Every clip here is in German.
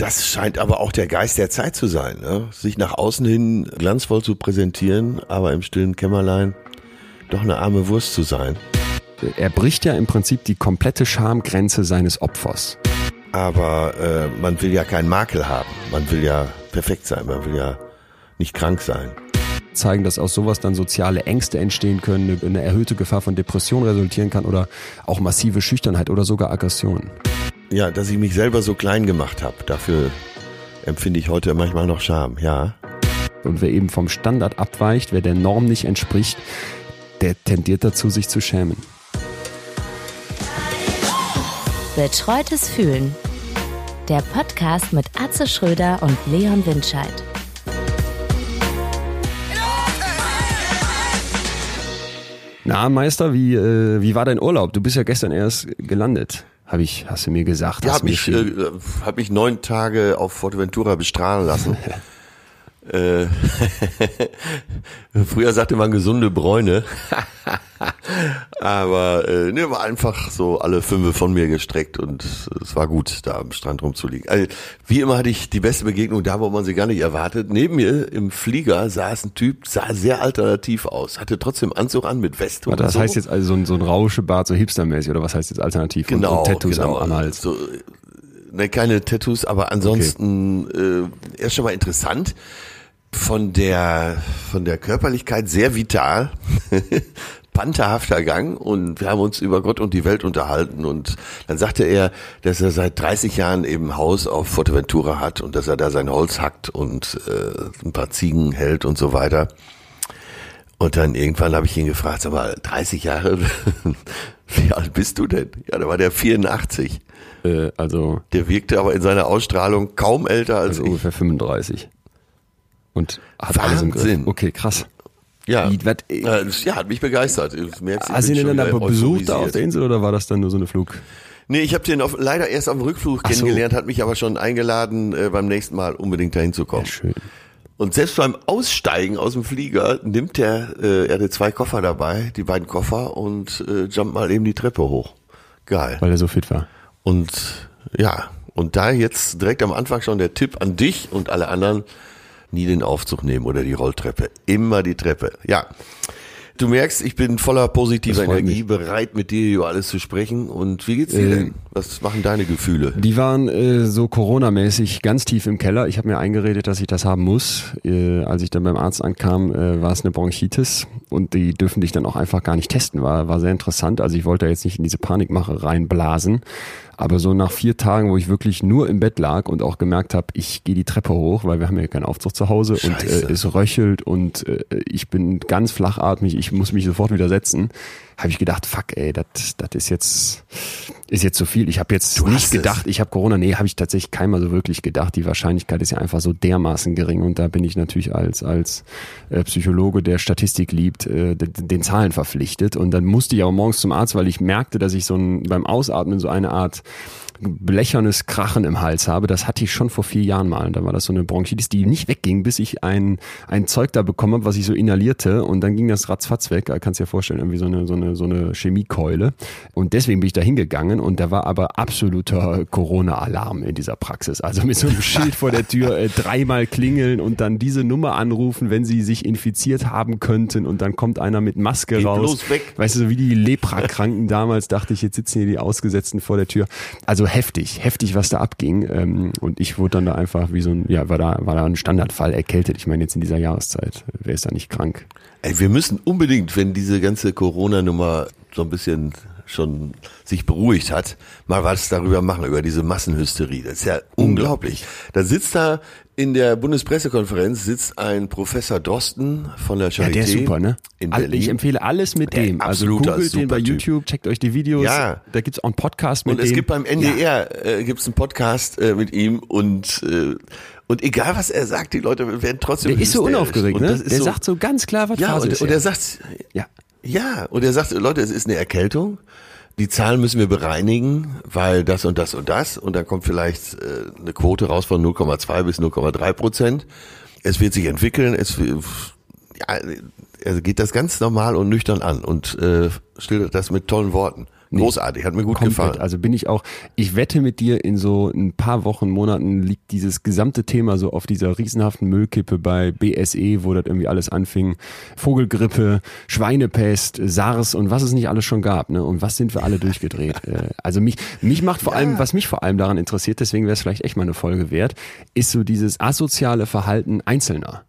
Das scheint aber auch der Geist der Zeit zu sein, ne? sich nach außen hin glanzvoll zu präsentieren, aber im stillen Kämmerlein doch eine arme Wurst zu sein. Er bricht ja im Prinzip die komplette Schamgrenze seines Opfers. Aber äh, man will ja keinen Makel haben, man will ja perfekt sein, man will ja nicht krank sein zeigen, dass aus sowas dann soziale Ängste entstehen können, eine erhöhte Gefahr von Depression resultieren kann oder auch massive Schüchternheit oder sogar Aggression. Ja, dass ich mich selber so klein gemacht habe, dafür empfinde ich heute manchmal noch Scham, ja. Und wer eben vom Standard abweicht, wer der Norm nicht entspricht, der tendiert dazu, sich zu schämen. Betreutes Fühlen. Der Podcast mit Atze Schröder und Leon Windscheid. Na, Meister, wie, äh, wie war dein Urlaub? Du bist ja gestern erst gelandet, habe ich, hast du mir gesagt. Ja, habe mich, äh, hab mich neun Tage auf Forteventura bestrahlen lassen. Äh, früher sagte man gesunde Bräune. Aber äh, ne, war einfach so alle fünf von mir gestreckt und es war gut, da am Strand rumzuliegen. Also, wie immer hatte ich die beste Begegnung da, wo man sie gar nicht erwartet. Neben mir im Flieger saß ein Typ, sah sehr alternativ aus, hatte trotzdem Anzug an mit Weste und Das so. heißt jetzt also so ein, so ein Rauschebart, so hipstermäßig oder was heißt jetzt alternativ? Genau, und, und Tattoos genau. am, am Hals. So, ne, keine Tattoos, aber ansonsten okay. äh, erst schon mal interessant von der von der Körperlichkeit sehr vital pantherhafter Gang und wir haben uns über Gott und die Welt unterhalten und dann sagte er, dass er seit 30 Jahren eben Haus auf Forteventura hat und dass er da sein Holz hackt und äh, ein paar Ziegen hält und so weiter. Und dann irgendwann habe ich ihn gefragt, sag mal, 30 Jahre, wie alt bist du denn? Ja, da war der 84. Äh, also. Der wirkte aber in seiner Ausstrahlung kaum älter als also ich. ungefähr 35. Und hat Wahnsinn. alles im Griff. Okay, krass. Ja, Wie, wat, äh, ja, hat mich begeistert. Merkst, Hast du ihn dann aber besucht da auf der Insel oder war das dann nur so eine Flug? Nee, ich habe den auf, leider erst auf dem Rückflug Ach so. kennengelernt, hat mich aber schon eingeladen, äh, beim nächsten Mal unbedingt dahin zu kommen. Schön. Und selbst beim Aussteigen aus dem Flieger nimmt er, äh, er hatte zwei Koffer dabei, die beiden Koffer und äh, jumpt mal eben die Treppe hoch. Geil. Weil er so fit war. Und ja, und da jetzt direkt am Anfang schon der Tipp an dich und alle anderen, nie den Aufzug nehmen oder die Rolltreppe. Immer die Treppe. Ja. Du merkst, ich bin voller positiver Energie, mich. bereit mit dir über alles zu sprechen. Und wie geht's dir Äh, denn? Was machen deine Gefühle? Die waren äh, so Corona-mäßig ganz tief im Keller. Ich habe mir eingeredet, dass ich das haben muss. Äh, als ich dann beim Arzt ankam, äh, war es eine Bronchitis und die dürfen dich dann auch einfach gar nicht testen. War, war sehr interessant. Also ich wollte jetzt nicht in diese Panikmache reinblasen. Aber so nach vier Tagen, wo ich wirklich nur im Bett lag und auch gemerkt habe, ich gehe die Treppe hoch, weil wir haben ja keinen Aufzug zu Hause und Scheiße. äh, es röchelt und äh, ich bin ganz flachatmig, ich muss mich sofort wieder setzen, habe ich gedacht, fuck ey, das das ist jetzt ist jetzt zu viel. Ich habe jetzt Du nicht hast es. gedacht, ich habe Corona, nee, habe ich tatsächlich keinmal so wirklich gedacht. Die Wahrscheinlichkeit ist ja einfach so dermaßen gering und da bin ich natürlich als als äh, Psychologe, der Statistik liebt, äh, den, den Zahlen verpflichtet und dann musste ich auch morgens zum Arzt, weil ich merkte, dass ich so ein, beim Ausatmen so eine Art blechernes Krachen im Hals habe. Das hatte ich schon vor vier Jahren mal. Und da war das so eine Bronchitis, die nicht wegging, bis ich ein, ein Zeug da bekommen habe, was ich so inhalierte. Und dann ging das ratzfatz weg. Kannst dir vorstellen, irgendwie so eine, so eine, so eine Chemiekeule. Und deswegen bin ich da hingegangen. Und da war aber absoluter Corona-Alarm in dieser Praxis. Also mit so einem Schild vor der Tür äh, dreimal klingeln und dann diese Nummer anrufen, wenn sie sich infiziert haben könnten. Und dann kommt einer mit Maske Geht raus. bloß weg. Weißt du, so wie die Leprakranken damals, dachte ich, jetzt sitzen hier die Ausgesetzten vor der Tür. Also heftig, heftig, was da abging. Ähm, Und ich wurde dann da einfach wie so ein, ja, war da, war da ein Standardfall erkältet. Ich meine, jetzt in dieser Jahreszeit, wer ist da nicht krank? Ey, wir müssen unbedingt, wenn diese ganze Corona-Nummer so ein bisschen schon sich beruhigt hat, mal was darüber machen, über diese Massenhysterie. Das ist ja unglaublich. Da sitzt da in der Bundespressekonferenz sitzt ein Professor Drosten von der Charité Ja, der ist super, ne? in All- Berlin. Ich empfehle alles mit Der dem. Also googelt den bei. YouTube, checkt euch die Videos. Ja. Da gibt's auch einen Podcast mit Und es gibt beim NDR äh, gibt's einen Podcast äh, mit ihm und äh, und egal was er sagt, die Leute werden trotzdem Der ist so unaufgeregt, ne? Der so, sagt so ganz klar, was ja Phase und, ist. und er sagt ja. Ja und er sagt Leute, es ist eine Erkältung. Die Zahlen müssen wir bereinigen, weil das und das und das und dann kommt vielleicht äh, eine Quote raus von 0,2 bis 0,3 Prozent. Es wird sich entwickeln. Es ja, er geht das ganz normal und nüchtern an und äh, schildert das mit tollen Worten. Großartig, hat mir gut Komplett. gefallen. Also bin ich auch, ich wette mit dir, in so ein paar Wochen, Monaten liegt dieses gesamte Thema so auf dieser riesenhaften Müllkippe bei BSE, wo das irgendwie alles anfing. Vogelgrippe, Schweinepest, SARS und was es nicht alles schon gab. Ne? Und was sind wir alle durchgedreht? Äh, also mich, mich macht vor allem, was mich vor allem daran interessiert, deswegen wäre es vielleicht echt mal eine Folge wert, ist so dieses asoziale Verhalten Einzelner.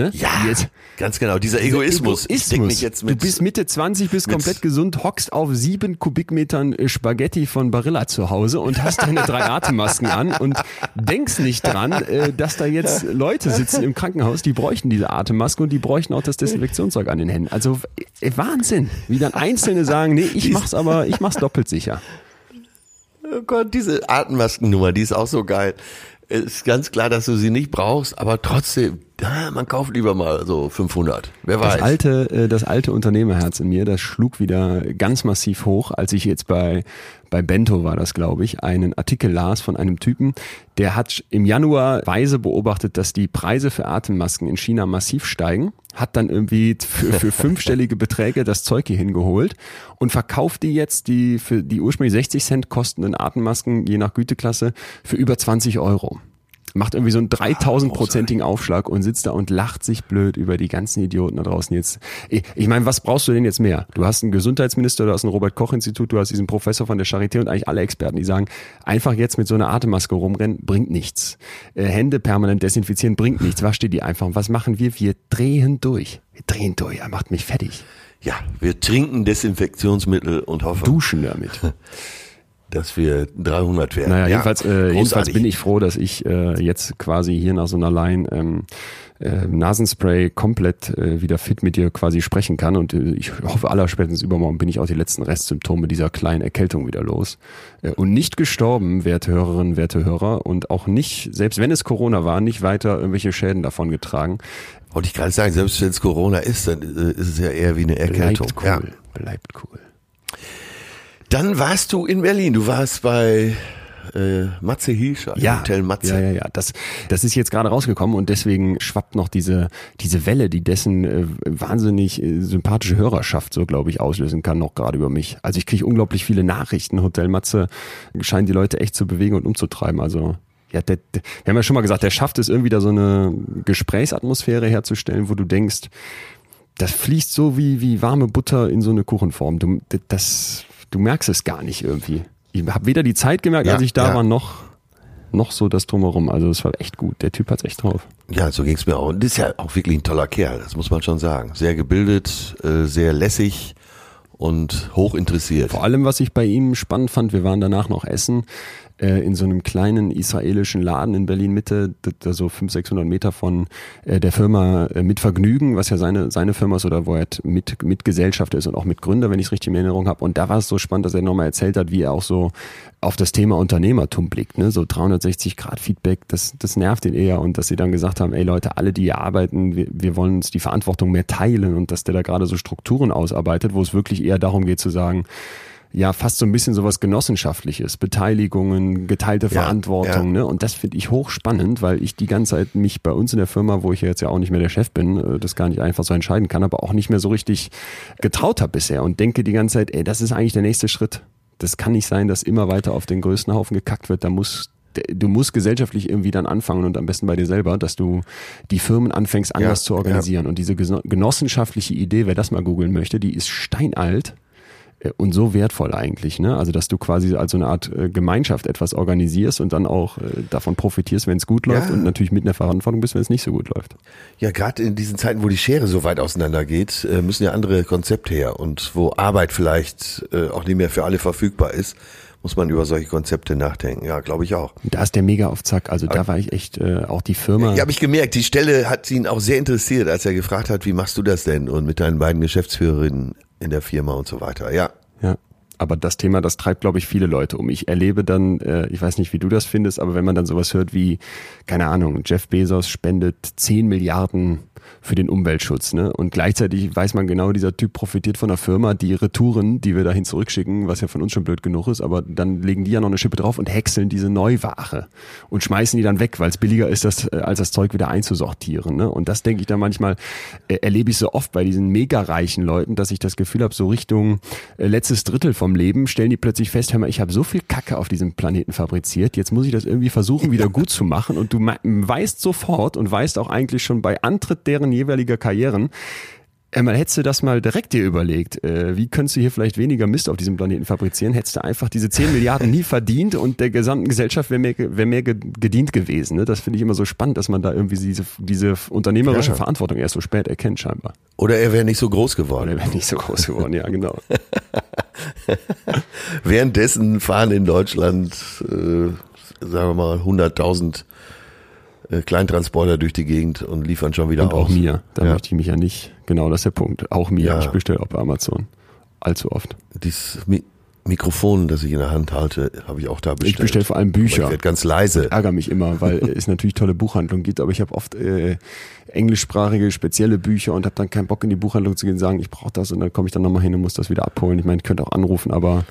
Ne? Ja, Jetzt, ganz genau. Dieser Egoismus. Ich deck mich jetzt mit, du bist Mitte 20, bist komplett gesund, hockst auf sieben Kubikmetern äh, Spaghetti von Barilla zu Hause und hast deine drei Atemmasken an und denkst nicht dran, äh, dass da jetzt Leute sitzen im Krankenhaus, die bräuchten diese Atemmaske und die bräuchten auch das Desinfektionszeug an den Händen. Also äh, Wahnsinn, wie dann Einzelne sagen, nee, ich mach's aber, ich mach's doppelt sicher. Oh Gott, diese Atemmaskennummer, die ist auch so geil. Es ist ganz klar, dass du sie nicht brauchst, aber trotzdem, ja, man kauft lieber mal so 500. Wer weiß. Das alte, äh, das alte Unternehmerherz in mir, das schlug wieder ganz massiv hoch, als ich jetzt bei, bei Bento war das, glaube ich, einen Artikel las von einem Typen, der hat im Januar weise beobachtet, dass die Preise für Atemmasken in China massiv steigen, hat dann irgendwie für, für fünfstellige Beträge das Zeug hier hingeholt und verkauft die jetzt, die für die ursprünglich 60 Cent kostenden Atemmasken, je nach Güteklasse, für über 20 Euro macht irgendwie so einen 3000-prozentigen Aufschlag und sitzt da und lacht sich blöd über die ganzen Idioten da draußen jetzt. Ich, ich meine, was brauchst du denn jetzt mehr? Du hast einen Gesundheitsminister, du hast ein Robert-Koch-Institut, du hast diesen Professor von der Charité und eigentlich alle Experten, die sagen, einfach jetzt mit so einer Atemmaske rumrennen, bringt nichts. Äh, Hände permanent desinfizieren, bringt nichts. Wasch dir die einfach. Und was machen wir? Wir drehen durch. Wir drehen durch. Er macht mich fertig. Ja, wir trinken Desinfektionsmittel und hoffen, Duschen damit. dass wir 300 werden. Naja, ja, jedenfalls, äh, jedenfalls bin ich froh, dass ich äh, jetzt quasi hier nach so einer Line ähm, äh, Nasenspray komplett äh, wieder fit mit dir quasi sprechen kann und äh, ich hoffe aller spätestens übermorgen bin ich auch die letzten Restsymptome dieser kleinen Erkältung wieder los äh, und nicht gestorben, werte Hörerinnen, werte Hörer und auch nicht, selbst wenn es Corona war, nicht weiter irgendwelche Schäden davon getragen. Wollte ich gerade sagen, selbst wenn es Corona ist, dann äh, ist es ja eher wie eine Erkältung. Bleibt cool, Ja. bleibt cool. Dann warst du in Berlin. Du warst bei äh, Matze Hilscher, im Hotel Matze. Ja, ja, ja. Das, das ist jetzt gerade rausgekommen und deswegen schwappt noch diese, diese Welle, die dessen äh, wahnsinnig äh, sympathische Hörerschaft, so glaube ich, auslösen kann, noch gerade über mich. Also ich kriege unglaublich viele Nachrichten. Hotel Matze scheint die Leute echt zu bewegen und umzutreiben. Also ja, der, der, wir haben ja schon mal gesagt, der schafft es irgendwie da so eine Gesprächsatmosphäre herzustellen, wo du denkst, das fließt so wie, wie warme Butter in so eine Kuchenform. Du, das, du merkst es gar nicht irgendwie. Ich habe weder die Zeit gemerkt, Ja, als ich da ja. war, noch, noch so das drumherum. Also es war echt gut. Der Typ hat's echt drauf. Ja, so ging's mir auch. Und ist ja auch wirklich ein toller Kerl, das muss man schon sagen. Sehr gebildet, äh, sehr lässig und hoch interessiert. Vor allem, was ich bei ihm spannend fand, wir waren danach noch essen äh, in so einem kleinen israelischen Laden in Berlin Mitte, da so 500, 600 Meter von äh, der Firma äh, Mit Vergnügen, was ja seine seine Firma ist oder wo er halt mit mit Gesellschaft ist und auch mit Gründer, wenn ich es richtig in Erinnerung habe. Und da war es so spannend, dass er nochmal erzählt hat, wie er auch so auf das Thema Unternehmertum blickt, ne? so 360 Grad Feedback, das das nervt ihn eher und dass sie dann gesagt haben, ey Leute, alle die hier arbeiten, wir, wir wollen uns die Verantwortung mehr teilen und dass der da gerade so Strukturen ausarbeitet, wo es wirklich eher darum geht zu sagen, ja, fast so ein bisschen sowas Genossenschaftliches, Beteiligungen, geteilte Ja, Verantwortung, ja. ne? Und das finde ich hochspannend, weil ich die ganze Zeit mich bei uns in der Firma, wo ich ja jetzt ja auch nicht mehr der Chef bin, äh, das gar nicht einfach so entscheiden kann, aber auch nicht mehr so richtig getraut habe bisher und denke die ganze Zeit, ey, das ist eigentlich der nächste Schritt. Das kann nicht sein, dass immer weiter auf den größten Haufen gekackt wird. Da muss du musst gesellschaftlich irgendwie dann anfangen und am besten bei dir selber, dass du die Firmen anfängst anders Ja, zu organisieren. Und diese geno- genossenschaftliche Idee, wer das mal googeln möchte, die ist steinalt und so wertvoll eigentlich, ne? Also dass du quasi als so eine Art äh, Gemeinschaft etwas organisierst und dann auch äh, davon profitierst, wenn es gut läuft Ja. und natürlich mit einer Verantwortung bist, wenn es nicht so gut läuft. Ja, gerade in diesen Zeiten, wo die Schere so weit auseinander geht, äh, müssen ja andere Konzepte her. Und wo Arbeit vielleicht äh, auch nicht mehr für alle verfügbar ist, muss man über solche Konzepte nachdenken. Ja, glaube ich auch. Da ist der mega auf Zack. Also da war ich echt äh, auch die Firma. Ja, habe ich gemerkt, die Stelle hat ihn auch sehr interessiert, als er gefragt hat, wie machst du das denn? Und mit deinen beiden Geschäftsführerinnen in der Firma und so weiter. Ja. Ja. Aber das Thema, das treibt, glaube ich, viele Leute um. Ich erlebe dann, äh, ich weiß nicht, wie du das findest, aber wenn man dann sowas hört wie, keine Ahnung, Jeff Bezos spendet 10 Milliarden für den Umweltschutz, ne? Und gleichzeitig weiß man genau, dieser Typ profitiert von einer Firma, die Retouren, die wir dahin zurückschicken, was ja von uns schon blöd genug ist, aber dann legen die ja noch eine Schippe drauf und häckseln diese Neuware und schmeißen die dann weg, weil es billiger ist, das, äh, als das Zeug wieder einzusortieren. Ne? Und das denke ich dann manchmal, äh, erlebe ich so oft bei diesen mega reichen Leuten, dass ich das Gefühl habe, so Richtung äh, letztes Drittel vom vom Leben, stellen die plötzlich fest, hör mal, ich habe so viel Kacke auf diesem Planeten fabriziert, jetzt muss ich das irgendwie versuchen, wieder gut zu machen. Und du weißt sofort und weißt auch eigentlich schon bei Antritt deren jeweiliger Karrieren, Einmal hättest du das mal direkt dir überlegt, äh, wie könntest du hier vielleicht weniger Mist auf diesem Planeten fabrizieren, hättest du einfach diese 10 Milliarden nie verdient und der gesamten Gesellschaft wäre mehr, wär mehr gedient gewesen. Ne? Das finde ich immer so spannend, dass man da irgendwie diese, diese unternehmerische ja. Verantwortung erst so spät erkennt scheinbar. Oder er wäre nicht so groß geworden. Oder er wäre nicht so groß geworden, ja genau. Währenddessen fahren in Deutschland, äh, sagen wir mal, 100.000 äh, Kleintransporter durch die Gegend und liefern schon wieder und aus. auch mir. Da ja. möchte ich mich ja nicht. Genau, das ist der Punkt. Auch mir. Ja. Ich bestelle auch bei Amazon. Allzu oft. Dieses Mi Mikrofon, das ich in der Hand halte, habe ich auch da bestellt. Ich bestelle vor allem Bücher. Aber ich werde ganz leise. Ich ärgere mich immer, weil es natürlich tolle Buchhandlung gibt, aber ich habe oft äh, englischsprachige spezielle Bücher und habe dann keinen Bock in die Buchhandlung zu gehen und sagen, ich brauche das und dann komme ich dann nochmal hin und muss das wieder abholen. Ich meine, ich könnte auch anrufen, aber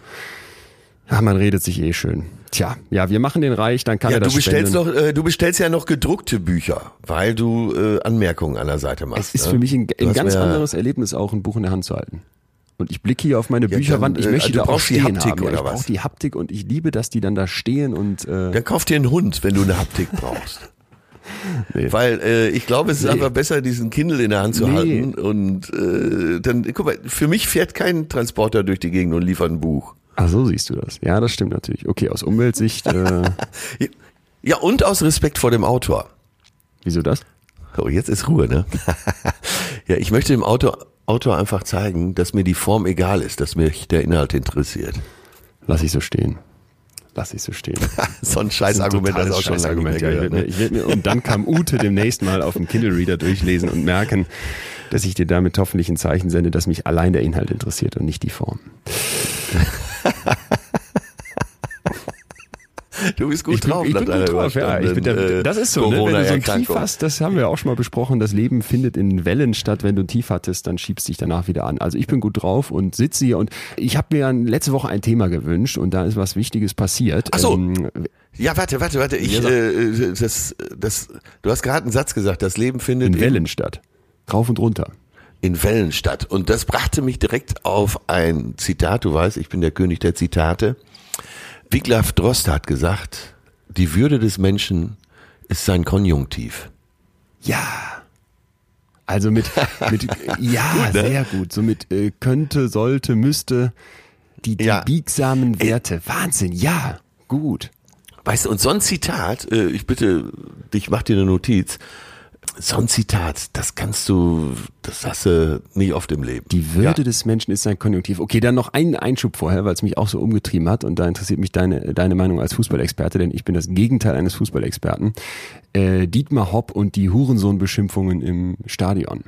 ja, man redet sich eh schön. Tja, ja, wir machen den reich, dann kann ja, er das du bestellst spenden. noch, äh, du bestellst ja noch gedruckte Bücher, weil du äh, Anmerkungen an der Seite machst. Es ist ne? für mich ein, ein ganz anderes Erlebnis, auch ein Buch in der Hand zu halten. Und ich blicke hier auf meine ja, Bücherwand, ich äh, möchte da auch stehen Haptik haben. Ja, ich brauche die Haptik und ich liebe, dass die dann da stehen und äh Dann kauf dir einen Hund, wenn du eine Haptik brauchst. Nee. Weil äh, ich glaube, es ist nee. einfach besser, diesen Kindle in der Hand zu nee. halten. Und äh, dann, guck mal, für mich fährt kein Transporter durch die Gegend und liefert ein Buch. Ach, so siehst du das. Ja, das stimmt natürlich. Okay, aus Umweltsicht. Äh ja, und aus Respekt vor dem Autor. Wieso das? Oh, jetzt ist Ruhe, ne? ja, ich möchte dem Autor, Autor einfach zeigen, dass mir die Form egal ist, dass mich der Inhalt interessiert. Lass ich so stehen. Lass ich so stehen. so ein Scheißargument, das ist auch schon lange Argument, ja, ich mir, ich mir, Und dann kam Ute demnächst mal auf dem Kindle Reader durchlesen und merken, dass ich dir damit hoffentlich ein Zeichen sende, dass mich allein der Inhalt interessiert und nicht die Form. Du bist gut ich bin, drauf. Ich bin gut drauf, ja. Ich bin der, äh, das ist so, ne? wenn du so ein Tief hast, das haben wir auch schon mal besprochen, das Leben findet in Wellen statt. Wenn du ein Tief hattest, dann schiebst dich danach wieder an. Also ich bin gut drauf und sitze hier und ich habe mir letzte Woche ein Thema gewünscht und da ist was Wichtiges passiert. Ach so. Ähm, ja, warte, warte, warte. Ich, äh, das, das, du hast gerade einen Satz gesagt, das Leben findet in Wellen statt. Rauf und runter in Wellen statt. Und das brachte mich direkt auf ein Zitat. Du weißt, ich bin der König der Zitate. Wiglaf Drost hat gesagt, die Würde des Menschen ist sein Konjunktiv. Ja. Also mit, mit ja, ne? sehr gut. So mit äh, könnte, sollte, müsste. Die, die ja. biegsamen Werte. Wahnsinn, ja, gut. Weißt du, und so ein Zitat, äh, ich bitte dich, mach dir eine Notiz, so ein Zitat, das kannst du, das hast du nie oft im Leben. Die Würde ja. des Menschen ist sein Konjunktiv. Okay, dann noch einen Einschub vorher, weil es mich auch so umgetrieben hat und da interessiert mich deine, deine Meinung als Fußballexperte, denn ich bin das Gegenteil eines Fußballexperten. Äh, Dietmar Hopp und die Hurensohn-Beschimpfungen im Stadion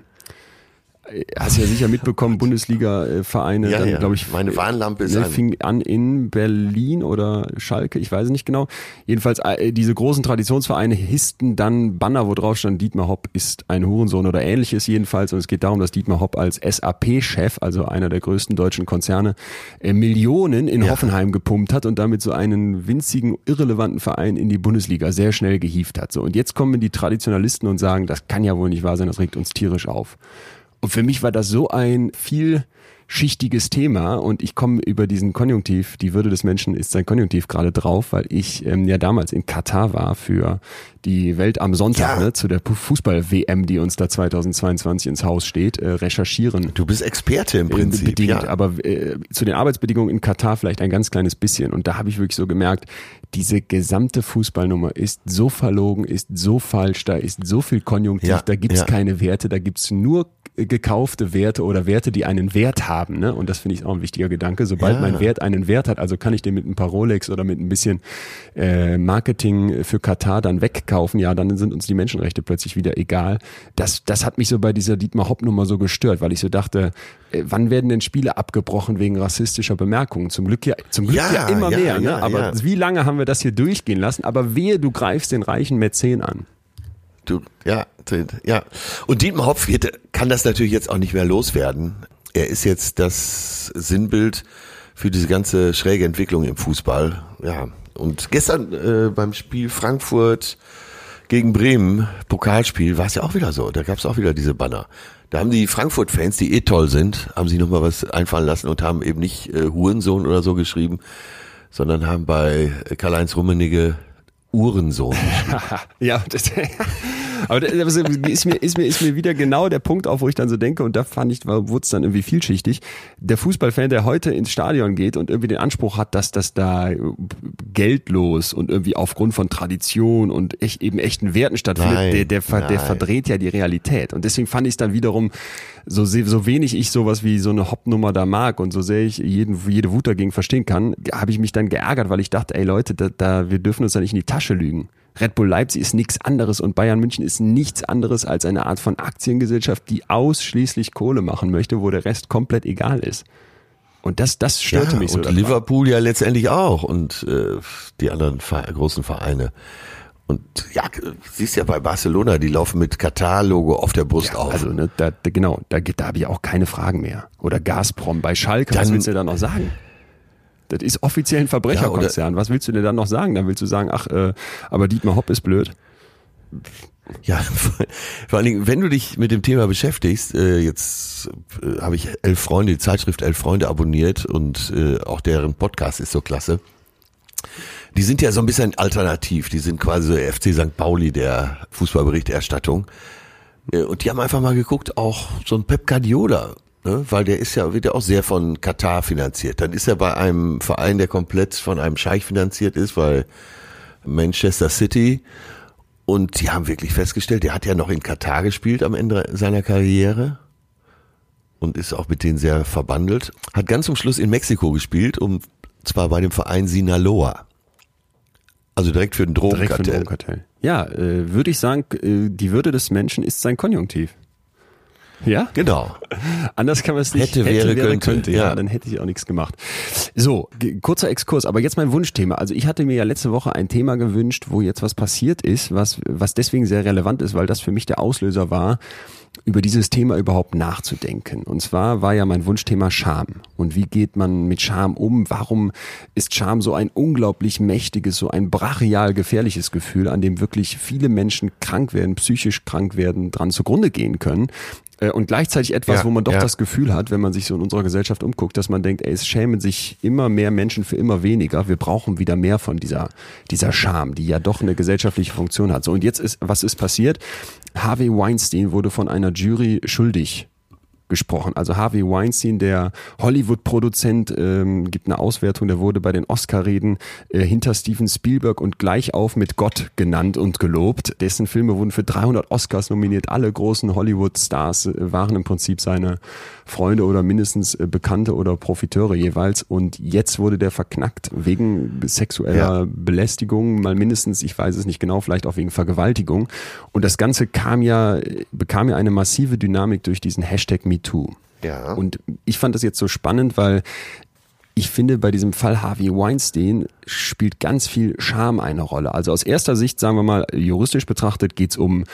hast ja sicher mitbekommen, Bundesliga-Vereine, ja, dann ja. glaube ich. Meine Warnlampe ist ne, fing an in Berlin oder Schalke, ich weiß es nicht genau. Jedenfalls äh, diese großen Traditionsvereine hissten dann Banner, wo drauf stand, Dietmar Hopp ist ein Hurensohn oder ähnliches jedenfalls. Und es geht darum, dass Dietmar Hopp als SAP-Chef, also einer der größten deutschen Konzerne, äh, Millionen in ja. Hoffenheim gepumpt hat und damit so einen winzigen, irrelevanten Verein in die Bundesliga sehr schnell gehievt hat. So, und jetzt kommen die Traditionalisten und sagen, das kann ja wohl nicht wahr sein, das regt uns tierisch auf. Und für mich war das so ein viel schichtiges Thema und ich komme über diesen Konjunktiv, die Würde des Menschen ist sein Konjunktiv gerade drauf, weil ich ähm, ja damals in Katar war für die Welt am Sonntag, ja. ne, zu der Fußball-WM, die uns da 2022 ins Haus steht, äh, recherchieren. Du bist Experte im Prinzip. Bedingt, ja. aber äh, zu den Arbeitsbedingungen in Katar vielleicht ein ganz kleines bisschen. Und da habe ich wirklich so gemerkt, diese gesamte Fußballnummer ist so verlogen, ist so falsch, da ist so viel Konjunktiv, ja. da gibt's keine Werte, da gibt's nur gekaufte Werte oder Werte, die einen Wert haben. Ne? Und das finde ich auch ein wichtiger Gedanke. Sobald ja. mein Wert einen Wert hat, also kann ich den mit ein paar Rolex oder mit ein bisschen äh, Marketing für Katar dann wegkaufen, ja, dann sind uns die Menschenrechte plötzlich wieder egal. Das, das hat mich so bei dieser Dietmar Hopp-Nummer so gestört, weil ich so dachte, äh, wann werden denn Spiele abgebrochen wegen rassistischer Bemerkungen? Zum Glück ja, zum Glück ja, ja immer ja, mehr. Ne? Aber wie lange haben wir das hier durchgehen lassen? Aber wehe, du greifst den reichen Mäzen an. Du, ja, ja. Und Dietmar Hopf kann das natürlich jetzt auch nicht mehr loswerden. Er ist jetzt das Sinnbild für diese ganze schräge Entwicklung im Fußball. Ja. Und gestern äh, beim Spiel Frankfurt gegen Bremen, Pokalspiel, war es ja auch wieder so. Da gab es auch wieder diese Banner. Da haben die Frankfurt-Fans, die eh toll sind, haben sich nochmal was einfallen lassen und haben eben nicht äh, Hurensohn oder so geschrieben, sondern haben bei Karl-Heinz Rummenigge Uhrensohn. ja, das, aber das ist mir, ist, mir, ist mir wieder genau der Punkt auf, wo ich dann so denke, und da fand ich, wurde es dann irgendwie vielschichtig. Der Fußballfan, der heute ins Stadion geht und irgendwie den Anspruch hat, dass das da geldlos und irgendwie aufgrund von Tradition und echt, eben echten Werten stattfindet, nein, der, der, der verdreht ja die Realität. Und deswegen fand ich es dann wiederum, so, so wenig ich sowas wie so eine Hopnummer da mag und so sehr ich jeden, jede Wut dagegen verstehen kann, habe ich mich dann geärgert, weil ich dachte, ey Leute, da, da, wir dürfen uns da nicht in die Tasche lügen. Red Bull Leipzig ist nichts anderes und Bayern München ist nichts anderes als eine Art von Aktiengesellschaft, die ausschließlich Kohle machen möchte, wo der Rest komplett egal ist. Und das, das störte ja, mich so. Und Liverpool ja letztendlich auch und äh, die anderen großen Vereine. Und ja, siehst ja bei Barcelona, die laufen mit Katar-Logo auf der Brust ja, auf. Also ne, da, genau, da, da habe ich auch keine Fragen mehr. Oder Gazprom bei Schalke, Dann, was willst du da noch sagen? Das ist offiziell ein Verbrecherkonzern. Ja, Was willst du denn dann noch sagen? Dann willst du sagen, ach, äh, aber Dietmar Hopp ist blöd. Ja, vor allen Dingen, wenn du dich mit dem Thema beschäftigst, äh, jetzt äh, habe ich elf Freunde, die Zeitschrift Elf Freunde abonniert und äh, auch deren Podcast ist so klasse. Die sind ja so ein bisschen alternativ, die sind quasi so FC St. Pauli der Fußballberichterstattung. Äh, und die haben einfach mal geguckt, auch so ein Pep Guardiola Ne? Weil der ist ja, wird ja auch sehr von Katar finanziert. Dann ist er bei einem Verein, der komplett von einem Scheich finanziert ist, weil Manchester City. Und die haben wirklich festgestellt, der hat ja noch in Katar gespielt am Ende seiner Karriere und ist auch mit denen sehr verbandelt. Hat ganz zum Schluss in Mexiko gespielt, und zwar bei dem Verein Sinaloa. Also direkt für den Drogenkartell. Direkt für den Drogenkartell. Ja, äh, würde ich sagen, äh, die Würde des Menschen ist sein Konjunktiv. Ja? Genau. Anders kann man es nicht. Hätte, hätte wäre, wäre könnte. könnte ja. ja. dann hätte ich auch nichts gemacht. So, kurzer Exkurs, aber jetzt mein Wunschthema. Also ich hatte mir ja letzte Woche ein Thema gewünscht, wo jetzt was passiert ist, was, was deswegen sehr relevant ist, weil das für mich der Auslöser war, über dieses Thema überhaupt nachzudenken. Und zwar war ja mein Wunschthema Scham. Und wie geht man mit Scham um? Warum ist Scham so ein unglaublich mächtiges, so ein brachial gefährliches Gefühl, an dem wirklich viele Menschen krank werden, psychisch krank werden, dran zugrunde gehen können? Äh, und gleichzeitig etwas, ja, wo man doch ja. das Gefühl hat, wenn man sich so in unserer Gesellschaft umguckt, dass man denkt, ey, es schämen sich immer mehr Menschen für immer weniger. Wir brauchen wieder mehr von dieser, dieser Scham, die ja doch eine gesellschaftliche Funktion hat. So, und jetzt ist, was ist passiert? Harvey Weinstein wurde von einer Jury schuldig gesprochen. Also Harvey Weinstein, der Hollywood-Produzent, ähm, gibt eine Auswertung, der wurde bei den Oscar-Reden äh, hinter Steven Spielberg und gleich auf mit Gott genannt und gelobt. Dessen Filme wurden für 300 Oscars nominiert. Alle großen Hollywood-Stars äh, waren im Prinzip seine Freunde oder mindestens äh, Bekannte oder Profiteure jeweils. Und jetzt wurde der verknackt wegen sexueller ja. Belästigung, mal mindestens, ich weiß es nicht genau, vielleicht auch wegen Vergewaltigung. Und das Ganze kam ja, bekam ja eine massive Dynamik durch diesen Hashtag MeToo. Ja. Und ich fand das jetzt so spannend, weil ich finde, bei diesem Fall Harvey Weinstein spielt ganz viel Scham eine Rolle. Also aus erster Sicht, sagen wir mal, juristisch betrachtet, geht es um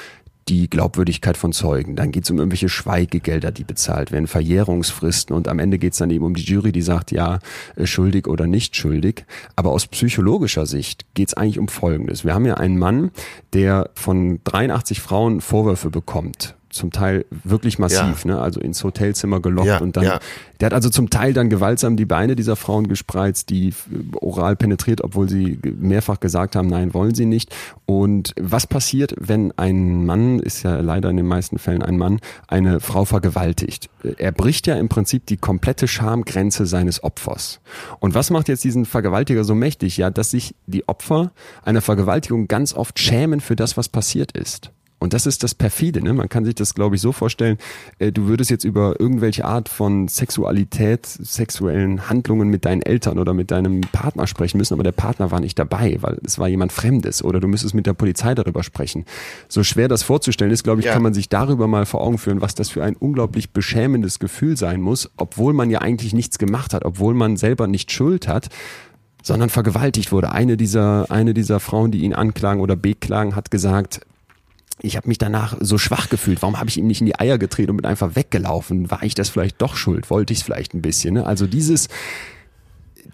die Glaubwürdigkeit von Zeugen. Dann geht es um irgendwelche Schweigegelder, die bezahlt werden, Verjährungsfristen und am Ende geht es dann eben um die Jury, die sagt, ja, äh, schuldig oder nicht schuldig. Aber aus psychologischer Sicht geht es eigentlich um Folgendes. Wir haben ja einen Mann, der von 83 Frauen Vorwürfe bekommt zum Teil wirklich massiv, ja. ne? also ins Hotelzimmer gelockt ja, und dann, ja. der hat also zum Teil dann gewaltsam die Beine dieser Frauen gespreizt, die oral penetriert, obwohl sie mehrfach gesagt haben, nein, wollen sie nicht. Und was passiert, wenn ein Mann, ist ja leider in den meisten Fällen ein Mann, eine Frau vergewaltigt? Er bricht ja im Prinzip die komplette Schamgrenze seines Opfers. Und was macht jetzt diesen Vergewaltiger so mächtig? Ja, dass sich die Opfer einer Vergewaltigung ganz oft schämen für das, was passiert ist. Und das ist das perfide, ne? Man kann sich das, glaube ich, so vorstellen, äh, du würdest jetzt über irgendwelche Art von Sexualität, sexuellen Handlungen mit deinen Eltern oder mit deinem Partner sprechen müssen, aber der Partner war nicht dabei, weil es war jemand Fremdes oder du müsstest mit der Polizei darüber sprechen. So schwer das vorzustellen ist, glaube ich, ja. kann man sich darüber mal vor Augen führen, was das für ein unglaublich beschämendes Gefühl sein muss, obwohl man ja eigentlich nichts gemacht hat, obwohl man selber nicht Schuld hat sondern vergewaltigt wurde. Eine dieser, eine dieser Frauen, die ihn anklagen oder beklagen, hat gesagt, ich habe mich danach so schwach gefühlt. Warum habe ich ihm nicht in die Eier getreten und bin einfach weggelaufen? War ich das vielleicht doch schuld? Wollte ich es vielleicht ein bisschen? Ne? Also dieses,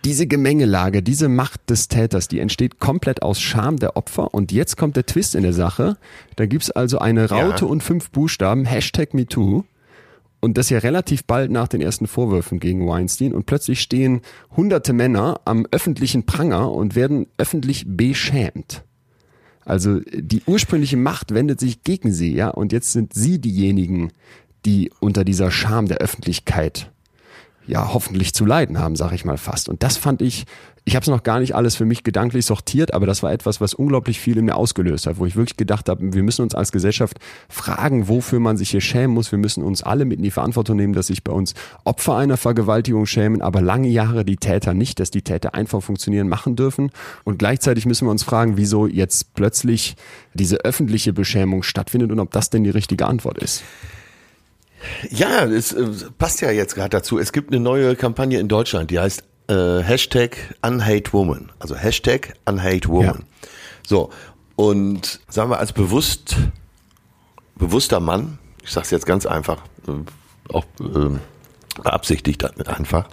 diese Gemengelage, diese Macht des Täters, die entsteht komplett aus Scham der Opfer. Und jetzt kommt der Twist in der Sache. Da gibt's also eine Raute ja. und fünf Buchstaben, Hashtag MeToo. Und das ja relativ bald nach den ersten Vorwürfen gegen Weinstein. Und plötzlich stehen hunderte Männer am öffentlichen Pranger und werden öffentlich beschämt. Also die ursprüngliche Macht wendet sich gegen sie, ja, und jetzt sind sie diejenigen, die unter dieser Scham der Öffentlichkeit ja hoffentlich zu leiden haben, sag ich mal fast. Und das fand ich, ich habe es noch gar nicht alles für mich gedanklich sortiert, aber das war etwas, was unglaublich viel in mir ausgelöst hat, wo ich wirklich gedacht habe, wir müssen uns als Gesellschaft fragen, wofür man sich hier schämen muss. Wir müssen uns alle mit in die Verantwortung nehmen, dass sich bei uns Opfer einer Vergewaltigung schämen, aber lange Jahre die Täter nicht, dass die Täter einfach funktionieren machen dürfen. Und gleichzeitig müssen wir uns fragen, wieso jetzt plötzlich diese öffentliche Beschämung stattfindet und ob das denn die richtige Antwort ist. Ja, es äh, passt ja jetzt gerade dazu. Es gibt eine neue Kampagne in Deutschland, die heißt äh, Hashtag UnHateWoman. Also Hashtag UnHateWoman. Ja. So, und sagen wir als bewusst, bewusster Mann, ich sage es jetzt ganz einfach, äh, auch äh, beabsichtigt einfach,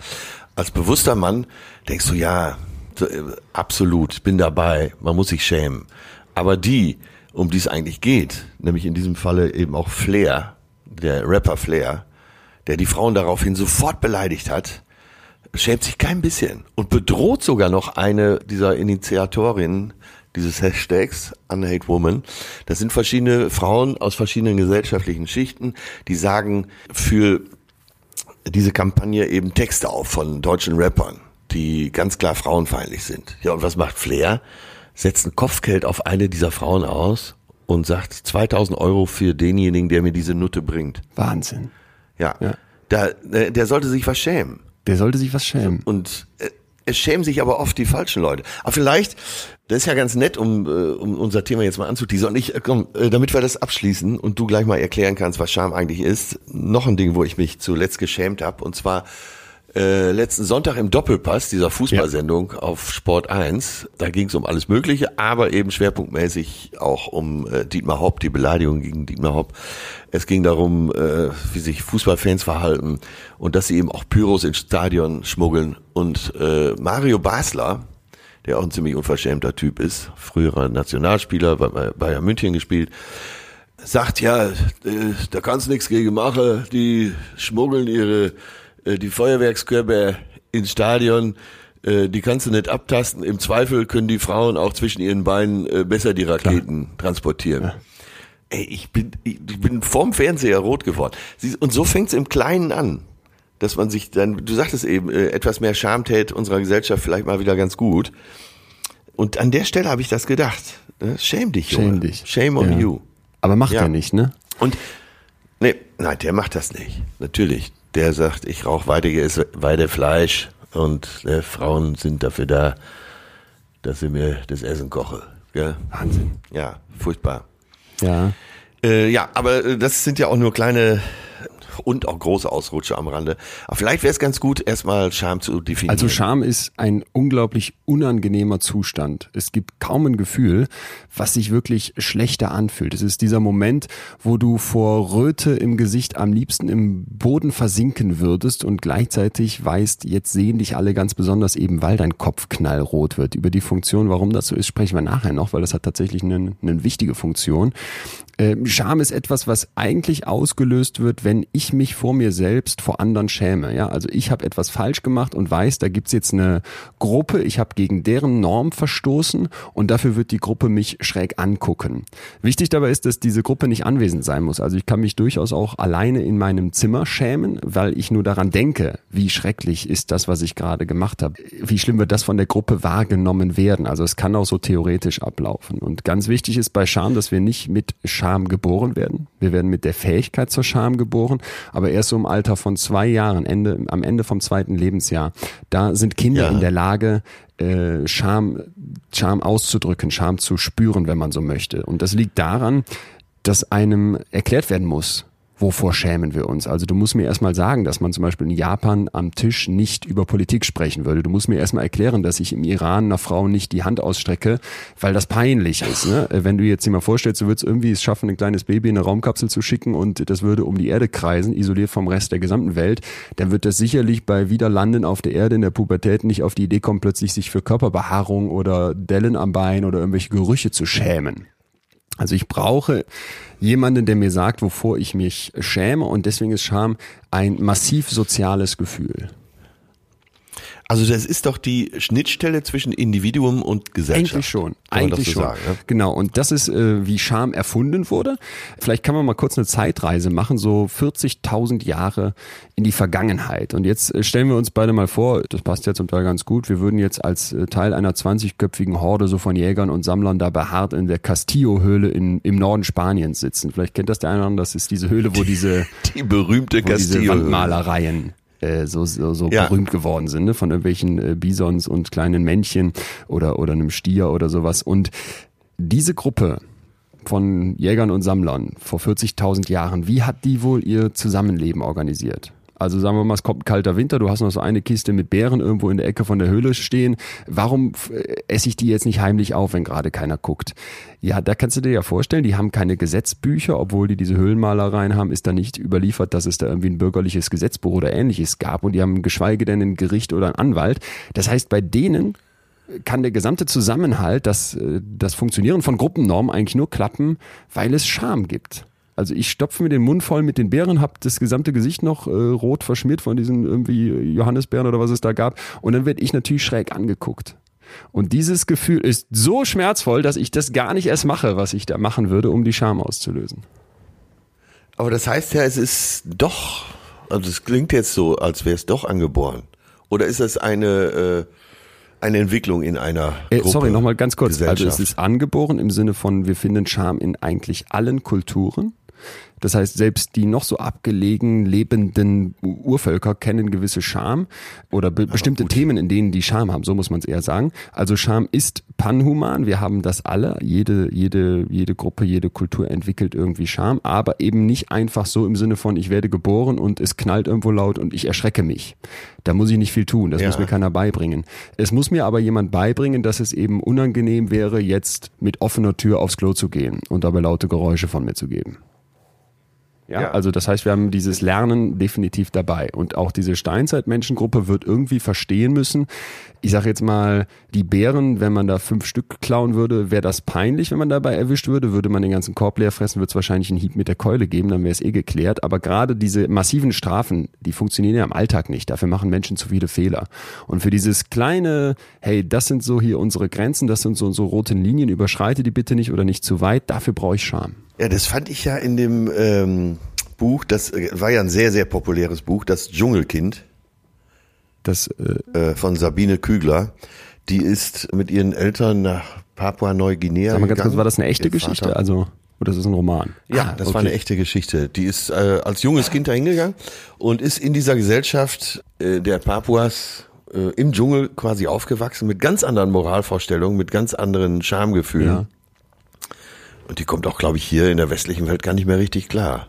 als bewusster Mann denkst du, ja, äh, absolut, bin dabei, man muss sich schämen. Aber die, um die es eigentlich geht, nämlich in diesem Falle eben auch Flair, der Rapper Flair, der die Frauen daraufhin sofort beleidigt hat, schämt sich kein bisschen und bedroht sogar noch eine dieser Initiatorinnen dieses Hashtags Unhate Woman. Das sind verschiedene Frauen aus verschiedenen gesellschaftlichen Schichten, die sagen für diese Kampagne eben Texte auf von deutschen Rappern, die ganz klar frauenfeindlich sind. Ja, und was macht Flair? Setzt ein Kopfgeld auf eine dieser Frauen aus und sagt 2000 Euro für denjenigen, der mir diese Nutte bringt. Wahnsinn. Ja. ja. Da, äh, der sollte sich was schämen. Der sollte sich was schämen. Und äh, es schämen sich aber oft die falschen Leute. Aber vielleicht, das ist ja ganz nett, um, äh, um unser Thema jetzt mal anzuteasern. Und ich, komm, damit wir das abschließen und du gleich mal erklären kannst, was Scham eigentlich ist. Noch ein Ding, wo ich mich zuletzt geschämt habe. Und zwar äh, letzten Sonntag im Doppelpass dieser Fußballsendung ja. auf Sport 1. Da ging es um alles Mögliche, aber eben schwerpunktmäßig auch um äh, Dietmar Hopp, die Beleidigung gegen Dietmar Hopp. Es ging darum, äh, wie sich Fußballfans verhalten und dass sie eben auch Pyros ins Stadion schmuggeln. Und äh, Mario Basler, der auch ein ziemlich unverschämter Typ ist, früherer Nationalspieler, bei Bayern München gespielt, sagt ja, äh, da kannst nichts gegen machen, die schmuggeln ihre die Feuerwerkskörper ins Stadion, äh, die kannst du nicht abtasten. Im Zweifel können die Frauen auch zwischen ihren Beinen äh, besser die Raketen Klar. transportieren. Ja. Ey, ich bin, ich bin vorm Fernseher rot geworden. Und so fängt's im Kleinen an. Dass man sich dann, du sagtest eben, etwas mehr Scham tät unserer Gesellschaft vielleicht mal wieder ganz gut. Und an der Stelle habe ich das gedacht. Ne? Shame dich, Junge. Shame dich. Shame on ja. you. Aber macht ja. er nicht, ne? Und nee, nein, der macht das nicht. Natürlich der sagt, ich rauche weiter, Fleisch und ne, Frauen sind dafür da, dass ich mir das Essen koche. Gell? Wahnsinn. Ja, furchtbar. Ja. Äh, ja, aber äh, das sind ja auch nur kleine und auch große Ausrutsche am Rande. Aber vielleicht wäre es ganz gut, erstmal Scham zu definieren. Also Scham ist ein unglaublich unangenehmer Zustand. Es gibt kaum ein Gefühl, was sich wirklich schlechter anfühlt. Es ist dieser Moment, wo du vor Röte im Gesicht am liebsten im Boden versinken würdest und gleichzeitig weißt, jetzt sehen dich alle ganz besonders eben, weil dein Kopf knallrot wird. Über die Funktion, warum das so ist, sprechen wir nachher noch, weil das hat tatsächlich eine, eine wichtige Funktion. Ähm, Scham ist etwas, was eigentlich ausgelöst wird, wenn ich mich vor mir selbst vor anderen schäme. Ja, also ich habe etwas falsch gemacht und weiß, da gibt's jetzt eine Gruppe, ich habe gegen deren Norm verstoßen und dafür wird die Gruppe mich schräg angucken. Wichtig dabei ist, dass diese Gruppe nicht anwesend sein muss. Also ich kann mich durchaus auch alleine in meinem Zimmer schämen, weil ich nur daran denke, wie schrecklich ist das, was ich gerade gemacht habe. Wie schlimm wird das von der Gruppe wahrgenommen werden. Also es kann auch so theoretisch ablaufen. Und ganz wichtig ist bei Scham, dass wir nicht mit Scham Scham geboren werden. Wir werden mit der Fähigkeit zur Scham geboren, aber erst so im Alter von zwei Jahren, Ende, am Ende vom zweiten Lebensjahr, da sind Kinder ja. in der Lage, äh, Scham, Scham auszudrücken, Scham zu spüren, wenn man so möchte. Und das liegt daran, dass einem erklärt werden muss, wovor schämen wir uns? Also du musst mir erstmal sagen, dass man zum Beispiel in Japan am Tisch nicht über Politik sprechen würde. Du musst mir erstmal erklären, dass ich im Iran einer Frau nicht die Hand ausstrecke, weil das peinlich ist. Ne? Wenn du jetzt dir mal vorstellst, du würdest irgendwie es schaffen, ein kleines Baby in eine Raumkapsel zu schicken und das würde um die Erde kreisen, isoliert vom Rest der gesamten Welt, dann wird das sicherlich bei Wiederlanden auf der Erde in der Pubertät nicht auf die Idee kommen, plötzlich sich für Körperbehaarung oder Dellen am Bein oder irgendwelche Gerüche zu schämen. Also ich brauche jemanden, der mir sagt, wovor ich mich schäme und deswegen ist Scham ein massiv soziales Gefühl. Also das ist doch die Schnittstelle zwischen Individuum und Gesellschaft. Eigentlich schon. Eigentlich so schon. Sagen, ne? Genau. Und das ist, äh, wie Scham erfunden wurde. Vielleicht kann man mal kurz eine Zeitreise machen, so 40.000 Jahre in die Vergangenheit. Und jetzt äh, stellen wir uns beide mal vor, das passt ja zum Teil ganz gut, wir würden jetzt als äh, Teil einer 20-köpfigen Horde so von Jägern und Sammlern da behaart in der Castillo-Höhle im Norden Spaniens sitzen. Vielleicht kennt das der eine oder andere, das ist diese Höhle, wo diese, die berühmte Castillo. Wandmalereien äh, so, so, so ja. berühmt geworden sind, ne? von irgendwelchen äh, Bisons und kleinen Männchen oder, oder einem Stier oder sowas. Und diese Gruppe von Jägern und Sammlern vor 40.000 Jahren, wie hat die wohl ihr Zusammenleben organisiert? Also sagen wir mal, es kommt ein kalter Winter, du hast noch so eine Kiste mit Beeren irgendwo in der Ecke von der Höhle stehen. Warum äh, esse ich die jetzt nicht heimlich auf, wenn gerade keiner guckt? Ja, da kannst du dir ja vorstellen, die haben keine Gesetzbücher, obwohl die diese Höhlenmalereien haben, ist da nicht überliefert, dass es da irgendwie ein bürgerliches Gesetzbuch oder ähnliches gab und die haben geschweige denn ein Gericht oder einen Anwalt. Das heißt, bei denen kann der gesamte Zusammenhalt, das, äh, das Funktionieren von Gruppennormen eigentlich nur klappen, weil es Scham gibt. Also ich stopfe mir den Mund voll mit den Beeren, habe das gesamte Gesicht noch äh, rot verschmiert von diesen irgendwie Johannisbeeren oder was es da gab. Und dann werde ich natürlich schräg angeguckt. Und dieses Gefühl ist so schmerzvoll, dass ich das gar nicht erst mache, was ich da machen würde, um die Scham auszulösen. Aber das heißt ja, es ist doch, also es klingt jetzt so, als wäre es doch angeboren. Oder ist das eine, äh, eine Entwicklung in einer äh, Gruppe? Sorry, nochmal ganz kurz. Also es ist angeboren im Sinne von, wir finden Scham in eigentlich allen Kulturen. Das heißt, selbst die noch so abgelegen lebenden Urvölker kennen gewisse Scham oder be bestimmte Themen, in denen die Scham haben. So muss man es eher sagen. Also Scham ist panhuman. Wir haben das alle. Jede, jede, jede Gruppe, jede Kultur entwickelt irgendwie Scham, aber eben nicht einfach so im Sinne von, ich werde geboren und es knallt irgendwo laut und ich erschrecke mich. Da muss ich nicht viel tun. Das ja. muss mir keiner beibringen. Es muss mir aber jemand beibringen, dass es eben unangenehm wäre, jetzt mit offener Tür aufs Klo zu gehen und dabei laute Geräusche von mir zu geben. Ja, ja, also das heißt, wir haben dieses Lernen definitiv dabei. Und auch diese Steinzeitmenschengruppe wird irgendwie verstehen müssen. Ich sage jetzt mal, die Bären, wenn man da fünf Stück klauen würde, wäre das peinlich, wenn man dabei erwischt würde. Würde man den ganzen Korb leer fressen, wird es wahrscheinlich einen Hieb mit der Keule geben, dann wäre es eh geklärt. Aber gerade diese massiven Strafen, die funktionieren ja im Alltag nicht. Dafür machen Menschen zu viele Fehler. Und für dieses kleine, hey, das sind so hier unsere Grenzen, das sind so unsere roten Linien, überschreite die bitte nicht oder nicht zu weit, dafür brauche ich Scham. Ja, das fand ich ja in dem ähm, Buch, das äh, war ja ein sehr, sehr populäres Buch, das Dschungelkind. Das äh, äh, von Sabine Kügler. Die ist mit ihren Eltern nach Papua-Neuguinea. Sag mal ganz kurz, war das eine echte Geschichte? Also oder ist es ein Roman? Ja, ah, das okay. war eine echte Geschichte. Die ist äh, als junges Kind da hingegangen und ist in dieser Gesellschaft äh, der Papuas äh, im Dschungel quasi aufgewachsen mit ganz anderen Moralvorstellungen, mit ganz anderen Schamgefühlen. Ja. Und die kommt auch, glaube ich, hier in der westlichen Welt gar nicht mehr richtig klar.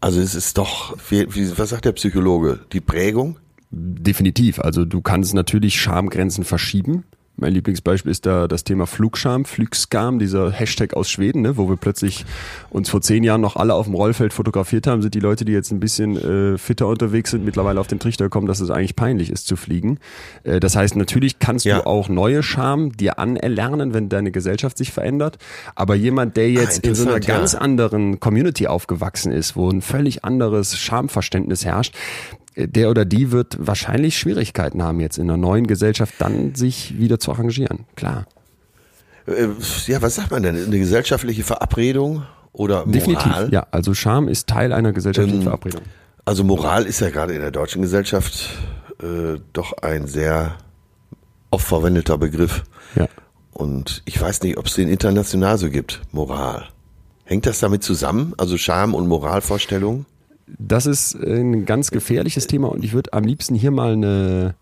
Also es ist doch, was sagt der Psychologe, die Prägung? Definitiv. Also du kannst natürlich Schamgrenzen verschieben. Mein Lieblingsbeispiel ist da das Thema Flugscham, Flugskam, dieser Hashtag aus Schweden, ne, wo wir plötzlich uns vor zehn Jahren noch alle auf dem Rollfeld fotografiert haben, sind die Leute, die jetzt ein bisschen äh, fitter unterwegs sind, mittlerweile auf den Trichter gekommen, dass es eigentlich peinlich ist zu fliegen. Äh, das heißt, natürlich kannst ja. du auch neue Scham dir anerlernen, wenn deine Gesellschaft sich verändert. Aber jemand, der jetzt ah, in so einer ja. ganz anderen Community aufgewachsen ist, wo ein völlig anderes Schamverständnis herrscht, der oder die wird wahrscheinlich Schwierigkeiten haben, jetzt in einer neuen Gesellschaft dann sich wieder zu arrangieren. Klar. Äh, ja, was sagt man denn? Eine gesellschaftliche Verabredung oder Moral? Definitiv, ja. Also Scham ist Teil einer gesellschaftlichen ähm, Verabredung. Also Moral ist ja gerade in der deutschen Gesellschaft äh, doch ein sehr oft verwendeter Begriff. Ja. Und ich weiß nicht, ob es den international so gibt, Moral. Hängt das damit zusammen? Also Scham und Moralvorstellungen? Das ist ein ganz gefährliches Thema und ich würde am liebsten hier mal eine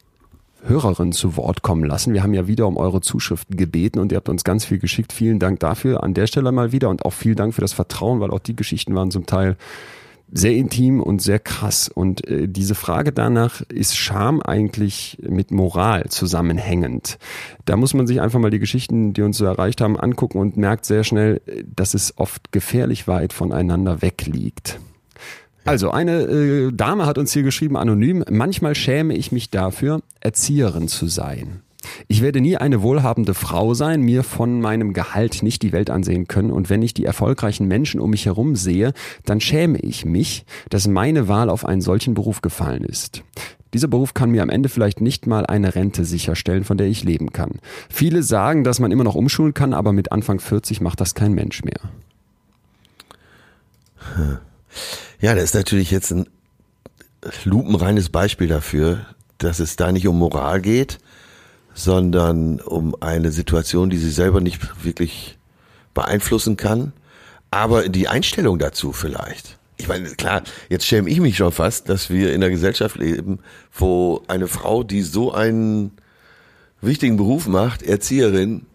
Hörerin zu Wort kommen lassen. Wir haben ja wieder um eure Zuschriften gebeten und ihr habt uns ganz viel geschickt. Vielen Dank dafür an der Stelle mal wieder und auch vielen Dank für das Vertrauen, weil auch die Geschichten waren zum Teil sehr intim und sehr krass. Und äh, diese Frage danach, ist Scham eigentlich mit Moral zusammenhängend? Da muss man sich einfach mal die Geschichten, die uns so erreicht haben, angucken und merkt sehr schnell, dass es oft gefährlich weit voneinander wegliegt. Also eine äh, Dame hat uns hier geschrieben, anonym, manchmal schäme ich mich dafür, Erzieherin zu sein. Ich werde nie eine wohlhabende Frau sein, mir von meinem Gehalt nicht die Welt ansehen können und wenn ich die erfolgreichen Menschen um mich herum sehe, dann schäme ich mich, dass meine Wahl auf einen solchen Beruf gefallen ist. Dieser Beruf kann mir am Ende vielleicht nicht mal eine Rente sicherstellen, von der ich leben kann. Viele sagen, dass man immer noch umschulen kann, aber mit Anfang 40 macht das kein Mensch mehr. Ja, das ist natürlich jetzt ein lupenreines Beispiel dafür, dass es da nicht um Moral geht, sondern um eine Situation, die sie selber nicht wirklich beeinflussen kann, aber die Einstellung dazu vielleicht. Ich meine, klar, jetzt schäme ich mich schon fast, dass wir in einer Gesellschaft leben, wo eine Frau, die so einen wichtigen Beruf macht, Erzieherin,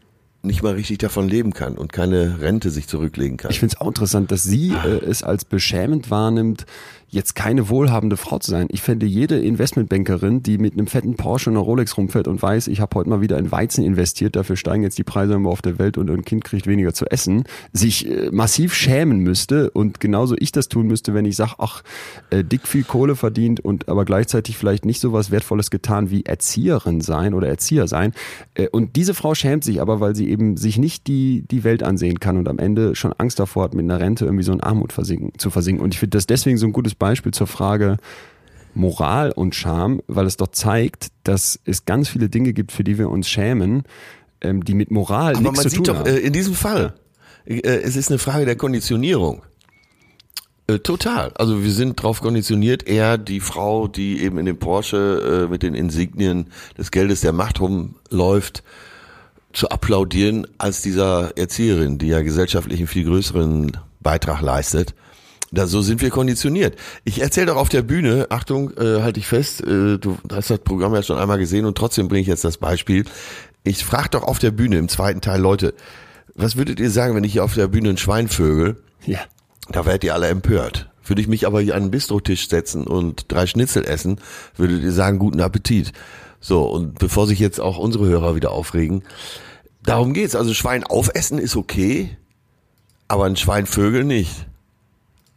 nicht mal richtig davon leben kann und keine Rente sich zurücklegen kann. Ich finde es auch interessant, dass sie äh, es als beschämend wahrnimmt, jetzt keine wohlhabende Frau zu sein. Ich fände jede Investmentbankerin, die mit einem fetten Porsche und einer Rolex rumfährt und weiß, ich habe heute mal wieder in Weizen investiert, dafür steigen jetzt die Preise immer auf der Welt und ein Kind kriegt weniger zu essen, sich äh, massiv schämen müsste und genauso ich das tun müsste, wenn ich sage, ach, äh, dick viel Kohle verdient und aber gleichzeitig vielleicht nicht so was Wertvolles getan wie Erzieherin sein oder Erzieher sein. Äh, und diese Frau schämt sich aber, weil sie eben sich nicht die, die Welt ansehen kann und am Ende schon Angst davor hat, mit einer Rente irgendwie so in Armut versinken, zu versinken. Und ich finde das deswegen so ein gutes Beispiel zur Frage Moral und Scham, weil es doch zeigt, dass es ganz viele Dinge gibt, für die wir uns schämen, ähm, die mit Moral Aber nichts man zu sieht tun doch haben. äh, in diesem Fall, äh, es ist eine Frage der Konditionierung. Äh, total. Also wir sind darauf konditioniert, eher die Frau, die eben in dem Porsche äh, mit den Insignien des Geldes der Macht rumläuft, zu applaudieren als dieser Erzieherin, die ja gesellschaftlich einen viel größeren Beitrag leistet. Da, so sind wir konditioniert. Ich erzähle doch auf der Bühne, Achtung, äh, halte ich fest, äh, du hast das Programm ja schon einmal gesehen und trotzdem bringe ich jetzt das Beispiel. Ich frage doch auf der Bühne im zweiten Teil, Leute, was würdet ihr sagen, wenn ich hier auf der Bühne ein Schwein vögel? ja. Da werdet ihr alle empört. Würde ich mich aber hier an den Bistrotisch setzen und drei Schnitzel essen, würdet ihr sagen, guten Appetit. So, und bevor sich jetzt auch unsere Hörer wieder aufregen, darum geht's. Also Schwein aufessen ist okay, aber ein Schwein vögeln nicht.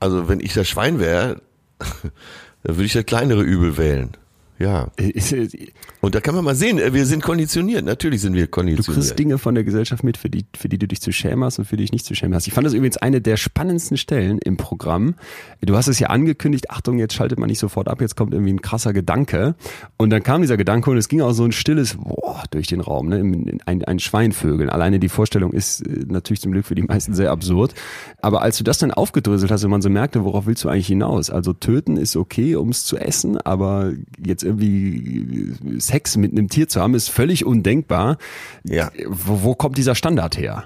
Also wenn ich das Schwein wäre, dann würde ich das kleinere Übel wählen. Ja. Und da kann man mal sehen, äh, wir sind konditioniert. Natürlich sind wir Du konditioniert. kriegst Dinge von der Gesellschaft mit, für die, für die du dich zu schämen hast und für die dich nicht zu schämen hast. Ich fand das übrigens eine der spannendsten Stellen im Programm. Du hast es ja angekündigt, Achtung, jetzt schaltet man nicht sofort ab, jetzt kommt irgendwie ein krasser Gedanke. Und dann kam dieser Gedanke und es ging auch so ein stilles Boah durch den Raum, ne? ein, ein Schweinvögeln. Alleine die Vorstellung ist äh, natürlich zum Glück für die meisten sehr absurd. Aber als du das dann aufgedröselt hast und man so merkte, worauf willst du eigentlich hinaus? Also töten ist okay, um es zu essen, aber jetzt irgendwie Sex mit einem Tier zu haben, ist völlig undenkbar. Ja. Wo, wo kommt dieser Standard her?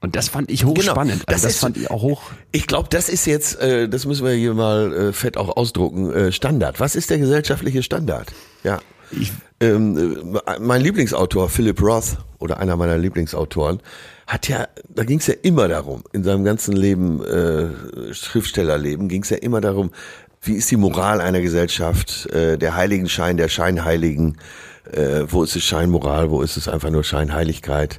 Und das fand ich hochspannend. Genau, das also das ist- fand ich auch hoch. Ich glaube, das ist jetzt, äh, das müssen wir hier mal äh, fett auch ausdrucken, äh, Standard. Was ist der gesellschaftliche Standard? Ja. ähm, äh, mein Lieblingsautor, Philip Roth, oder einer meiner Lieblingsautoren, hat ja, da ging es ja immer darum, in seinem ganzen Leben, äh, Schriftstellerleben, ging es ja immer darum, wie ist die Moral einer Gesellschaft, äh, der Heiligenschein, der Scheinheiligen, äh, wo ist es Scheinmoral, wo ist es einfach nur Scheinheiligkeit.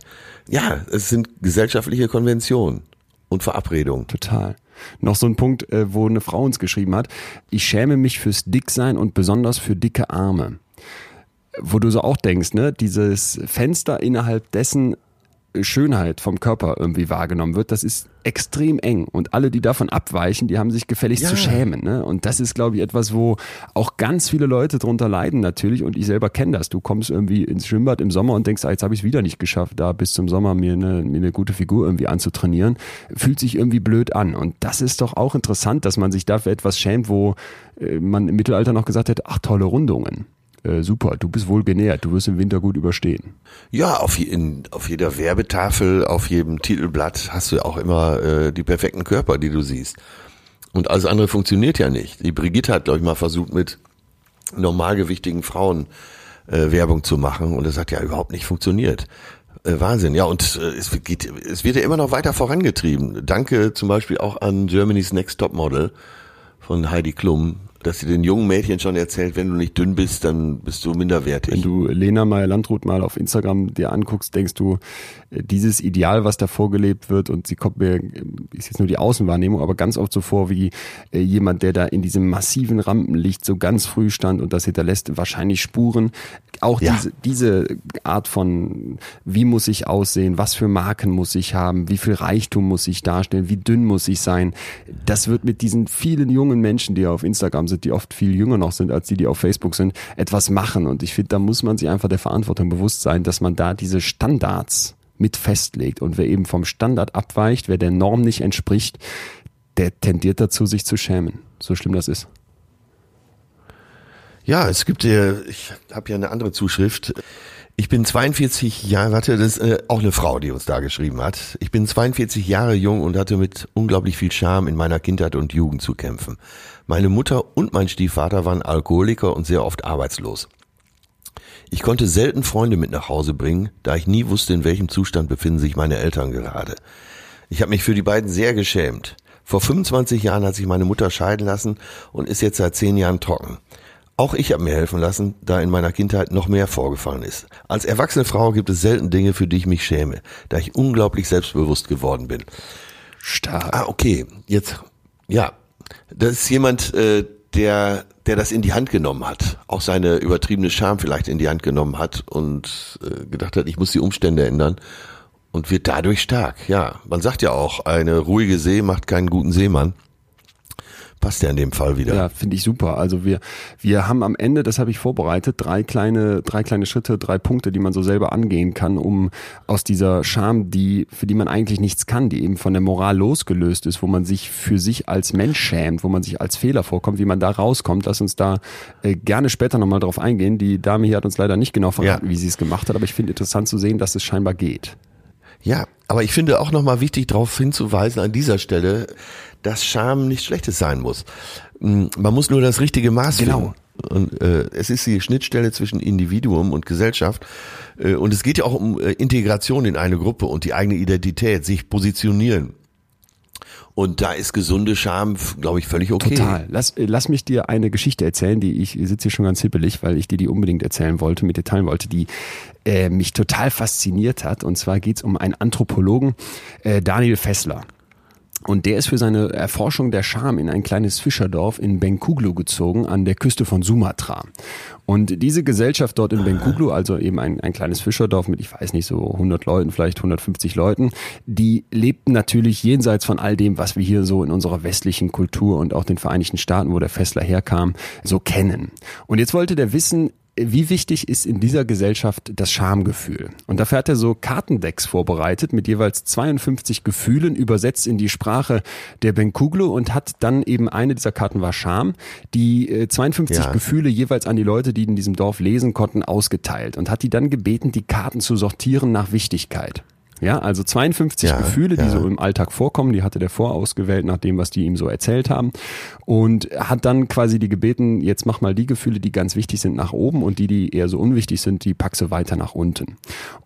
Ja, es sind gesellschaftliche Konventionen und Verabredungen. Total. Noch so ein Punkt, äh, wo eine Frau uns geschrieben hat, ich schäme mich fürs Dicksein und besonders für dicke Arme. Wo du so auch denkst, ne, dieses Fenster innerhalb dessen Schönheit vom Körper irgendwie wahrgenommen wird, das ist extrem eng. Und alle, die davon abweichen, die haben sich gefälligst Ja. zu schämen. Ne? Und das ist, glaube ich, etwas, wo auch ganz viele Leute drunter leiden natürlich. Und ich selber kenne das. Du kommst irgendwie ins Schwimmbad im Sommer und denkst, ah, jetzt habe ich es wieder nicht geschafft, da bis zum Sommer mir eine, mir eine gute Figur irgendwie anzutrainieren. Fühlt sich irgendwie blöd an. Und das ist doch auch interessant, dass man sich dafür etwas schämt, wo äh, man im Mittelalter noch gesagt hätte, ach, tolle Rundungen. Äh, super, du bist wohl genährt, du wirst im Winter gut überstehen. Ja, auf, je- in, auf jeder Werbetafel, auf jedem Titelblatt hast du auch immer äh, die perfekten Körper, die du siehst. Und alles andere funktioniert ja nicht. Die Brigitte hat, glaube ich, mal versucht, mit normalgewichtigen Frauen äh, Werbung zu machen und das hat ja überhaupt nicht funktioniert. Äh, Wahnsinn, ja, und äh, es, geht, es wird ja immer noch weiter vorangetrieben. Danke zum Beispiel auch an Germany's Next Top Model von Heidi Klum, dass sie den jungen Mädchen schon erzählt, wenn du nicht dünn bist, dann bist du minderwertig. Wenn du Lena Meyer-Landrut mal auf Instagram dir anguckst, denkst du, äh, dieses Ideal, was da vorgelebt wird, und sie kommt mir, äh, ist jetzt nur die Außenwahrnehmung, aber ganz oft so vor wie äh, jemand, der da in diesem massiven Rampenlicht so ganz früh stand und das hinterlässt wahrscheinlich Spuren. Auch ja. diese, diese Art von, wie muss ich aussehen, was für Marken muss ich haben, wie viel Reichtum muss ich darstellen, wie dünn muss ich sein, das wird mit diesen vielen jungen Menschen, die auf Instagram sind, die oft viel jünger noch sind als die, die auf Facebook sind, etwas machen. Und ich finde, da muss man sich einfach der Verantwortung bewusst sein, dass man da diese Standards mit festlegt. Und wer eben vom Standard abweicht, wer der Norm nicht entspricht, der tendiert dazu, sich zu schämen. So schlimm das ist. Ja, es gibt ich habe ja eine andere Zuschrift. Ich bin 42 Jahre, warte, das ist äh, auch eine Frau, die uns da geschrieben hat. Ich bin 42 Jahre jung und hatte mit unglaublich viel Charme in meiner Kindheit und Jugend zu kämpfen. Meine Mutter und mein Stiefvater waren Alkoholiker und sehr oft arbeitslos. Ich konnte selten Freunde mit nach Hause bringen, da ich nie wusste, in welchem Zustand befinden sich meine Eltern gerade. Ich habe mich für die beiden sehr geschämt. Vor 25 Jahren hat sich meine Mutter scheiden lassen und ist jetzt seit 10 Jahren trocken. Auch ich habe mir helfen lassen, da in meiner Kindheit noch mehr vorgefallen ist. Als erwachsene Frau gibt es selten Dinge, für die ich mich schäme, da ich unglaublich selbstbewusst geworden bin. Stark. Ah, okay. Jetzt, ja. Das ist jemand, äh, der, der das in die Hand genommen hat, auch seine übertriebene Scham vielleicht in die Hand genommen hat und äh, gedacht hat, ich muss die Umstände ändern und wird dadurch stark. Ja, man sagt ja auch, eine ruhige See macht keinen guten Seemann passt ja in dem Fall wieder. Ja, finde ich super. Also wir, wir haben am Ende, das habe ich vorbereitet, drei kleine, drei kleine Schritte, drei Punkte, die man so selber angehen kann, um aus dieser Scham, die, für die man eigentlich nichts kann, die eben von der Moral losgelöst ist, wo man sich für sich als Mensch schämt, wo man sich als Fehler vorkommt, wie man da rauskommt. Lass uns da äh, gerne später nochmal drauf eingehen. Die Dame hier hat uns leider nicht genau verraten, ja. wie sie es gemacht hat, aber ich finde interessant zu sehen, dass es scheinbar geht. Ja, aber ich finde auch nochmal wichtig darauf hinzuweisen an dieser Stelle, dass Scham nichts Schlechtes sein muss. Mm, man muss nur das richtige Maß genau. finden. Und äh, es ist die Schnittstelle zwischen Individuum und Gesellschaft. Äh, und es geht ja auch um äh, Integration in eine Gruppe und die eigene Identität, sich positionieren. Und da ist gesunde Scham, glaube ich, völlig okay. Total. Lass, äh, lass mich dir eine Geschichte erzählen, die ich sitze hier schon ganz hippelig, weil ich dir die unbedingt erzählen wollte, mit dir teilen wollte, die äh, mich total fasziniert hat. Und zwar geht es um einen Anthropologen, äh, Daniel Fessler. Und der ist für seine Erforschung der Scham in ein kleines Fischerdorf in Benkuglu gezogen, an der Küste von Sumatra. Und diese Gesellschaft dort in Benkuglu, also eben ein, ein kleines Fischerdorf mit, ich weiß nicht, so 100 Leuten, vielleicht 150 Leuten, die lebten natürlich jenseits von all dem, was wir hier so in unserer westlichen Kultur und auch den Vereinigten Staaten, wo der Fessler herkam, so kennen. Und jetzt wollte der wissen, wie wichtig ist in dieser Gesellschaft das Schamgefühl? Und dafür hat er so Kartendecks vorbereitet mit jeweils 52 Gefühlen übersetzt in die Sprache der Benkuglu und hat dann eben eine dieser Karten war Scham, die 52 äh, ja. Gefühle jeweils an die Leute, die in diesem Dorf lesen konnten, ausgeteilt und hat die dann gebeten, die Karten zu sortieren nach Wichtigkeit. Ja, also 52 ja, Gefühle, die ja. so im Alltag vorkommen, die hatte der vorausgewählt nach dem, was die ihm so erzählt haben und hat dann quasi die gebeten, jetzt mach mal die Gefühle, die ganz wichtig sind nach oben und die, die eher so unwichtig sind, die packse weiter nach unten.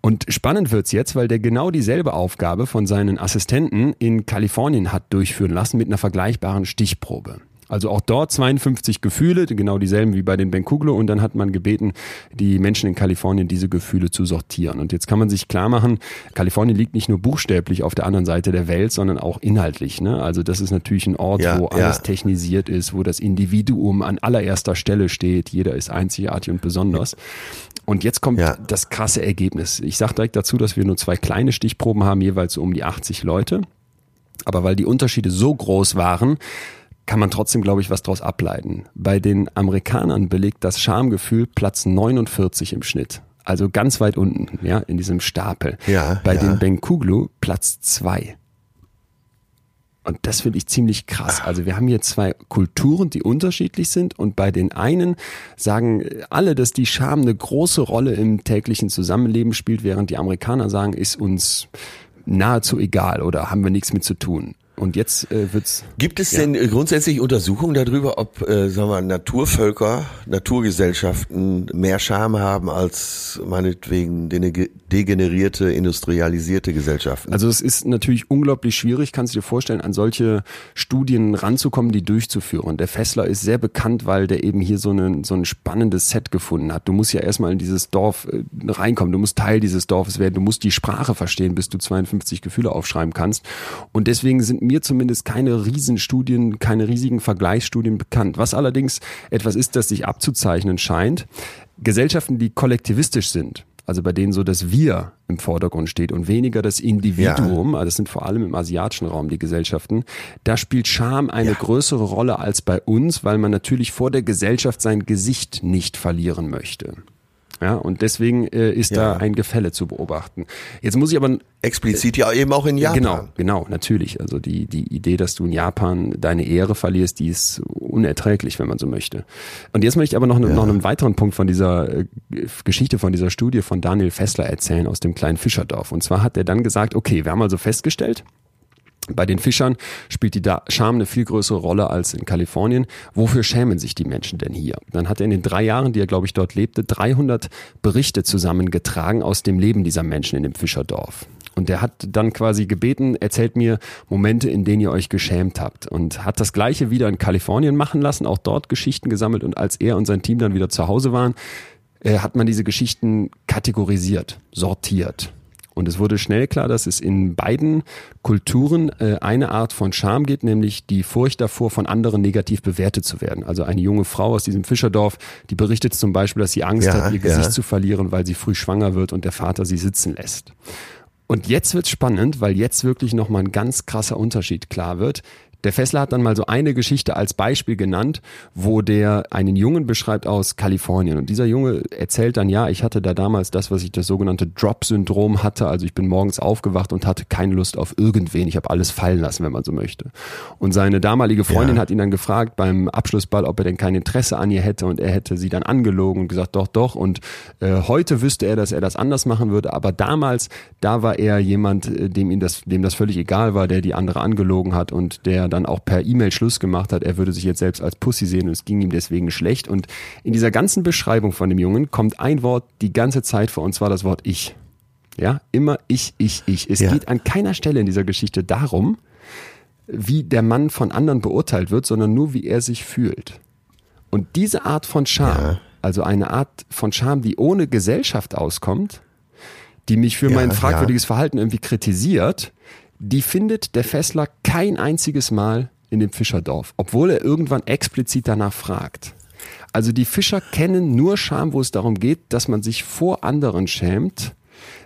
Und spannend wird's jetzt, weil der genau dieselbe Aufgabe von seinen Assistenten in Kalifornien hat durchführen lassen mit einer vergleichbaren Stichprobe. Also auch dort 52 Gefühle, genau dieselben wie bei den Benkuglo und dann hat man gebeten, die Menschen in Kalifornien diese Gefühle zu sortieren. Und jetzt kann man sich klar machen, Kalifornien liegt nicht nur buchstäblich auf der anderen Seite der Welt, sondern auch inhaltlich. Ne? Also das ist natürlich ein Ort, ja, wo alles ja. technisiert ist, wo das Individuum an allererster Stelle steht. Jeder ist einzigartig und besonders. Und jetzt kommt ja. das krasse Ergebnis. Ich sage direkt dazu, dass wir nur zwei kleine Stichproben haben, jeweils um die 80 Leute. Aber weil die Unterschiede so groß waren, kann man trotzdem, glaube ich, was daraus ableiten. Bei den Amerikanern belegt das Schamgefühl Platz 49 im Schnitt. Also ganz weit unten, ja, in diesem Stapel. Ja, Bei ja. den Benkuglu Platz 2. Und das finde ich ziemlich krass. Also wir haben hier zwei Kulturen, die unterschiedlich sind und bei den einen sagen alle, dass die Scham eine große Rolle im täglichen Zusammenleben spielt, während die Amerikaner sagen, ist uns nahezu egal oder haben wir nichts mit zu tun. Und jetzt äh, wird's. Gibt es ja. denn grundsätzlich Untersuchungen darüber, ob äh, sagen wir, Naturvölker, Naturgesellschaften mehr Scham haben als meinetwegen degenerierte, industrialisierte Gesellschaften? Also es ist natürlich unglaublich schwierig, kannst du dir vorstellen, an solche Studien ranzukommen, die durchzuführen. Der Fessler ist sehr bekannt, weil der eben hier so, einen, so ein spannendes Set gefunden hat. Du musst ja erstmal in dieses Dorf äh, reinkommen, du musst Teil dieses Dorfes werden, du musst die Sprache verstehen, bis du 52 Gefühle aufschreiben kannst. Und deswegen sind mir zumindest keine Riesenstudien, keine riesigen Vergleichsstudien bekannt. Was allerdings etwas ist, das sich abzuzeichnen scheint. Gesellschaften, die kollektivistisch sind, also bei denen so das Wir im Vordergrund steht und weniger das Individuum, ja. also das sind vor allem im asiatischen Raum die Gesellschaften, da spielt Scham eine ja. größere Rolle als bei uns, weil man natürlich vor der Gesellschaft sein Gesicht nicht verlieren möchte. Ja, und deswegen äh, ist ja. da ein Gefälle zu beobachten. Jetzt muss ich aber explizit ja eben auch in Japan. Genau, genau, natürlich. Also die die Idee, dass du in Japan deine Ehre verlierst, die ist unerträglich, wenn man so möchte. Und jetzt möchte ich aber noch, ja. noch einen weiteren Punkt von dieser äh, Geschichte von dieser Studie von Daniel Fessler erzählen aus dem kleinen Fischerdorf. Und zwar hat er dann gesagt, okay, wir haben also festgestellt, bei den Fischern spielt die Scham eine viel größere Rolle als in Kalifornien. Wofür schämen sich die Menschen denn hier? Dann hat er in den drei Jahren, die er, glaube ich, dort lebte, 300 Berichte zusammengetragen aus dem Leben dieser Menschen in dem Fischerdorf. Und der hat dann quasi gebeten, erzählt mir Momente, in denen ihr euch geschämt habt. Und hat das gleiche wieder in Kalifornien machen lassen, auch dort Geschichten gesammelt. Und als er und sein Team dann wieder zu Hause waren, äh, hat man diese Geschichten kategorisiert, sortiert. Und es wurde schnell klar, dass es in beiden Kulturen äh, eine Art von Scham gibt, nämlich die Furcht davor, von anderen negativ bewertet zu werden. Also eine junge Frau aus diesem Fischerdorf, die berichtet zum Beispiel, dass sie Angst ja, hat, ihr Gesicht zu verlieren, weil sie früh schwanger wird und der Vater sie sitzen lässt. Und jetzt wird's spannend, weil jetzt wirklich nochmal ein ganz krasser Unterschied klar wird. Der Fessler hat dann mal so eine Geschichte als Beispiel genannt, wo der einen Jungen beschreibt aus Kalifornien. Und dieser Junge erzählt dann, ja, ich hatte da damals das, was ich das sogenannte Drop-Syndrom hatte. Also ich bin morgens aufgewacht und hatte keine Lust auf irgendwen. Ich habe alles fallen lassen, wenn man so möchte. Und seine damalige Freundin ja. hat ihn dann gefragt beim Abschlussball, ob er denn kein Interesse an ihr hätte. Und er hätte sie dann angelogen und gesagt, doch, doch. Und äh, heute wüsste er, dass er das anders machen würde. Aber damals, da war er jemand, äh, dem ihm das, dem das völlig egal war, der die andere angelogen hat und der dann auch per E-Mail Schluss gemacht hat, er würde sich jetzt selbst als Pussy sehen und es ging ihm deswegen schlecht. Und in dieser ganzen Beschreibung von dem Jungen kommt ein Wort die ganze Zeit vor, und zwar das Wort ich. Ja, immer ich, ich, ich. Es ja. geht an keiner Stelle in dieser Geschichte darum, wie der Mann von anderen beurteilt wird, sondern nur, wie er sich fühlt. Und diese Art von Scham, ja. also eine Art von Scham, die ohne Gesellschaft auskommt, die mich für ja, mein fragwürdiges Verhalten irgendwie kritisiert, die findet der Fessler kein einziges Mal in dem Fischerdorf, obwohl er irgendwann explizit danach fragt. Also die Fischer kennen nur Scham, wo es darum geht, dass man sich vor anderen schämt,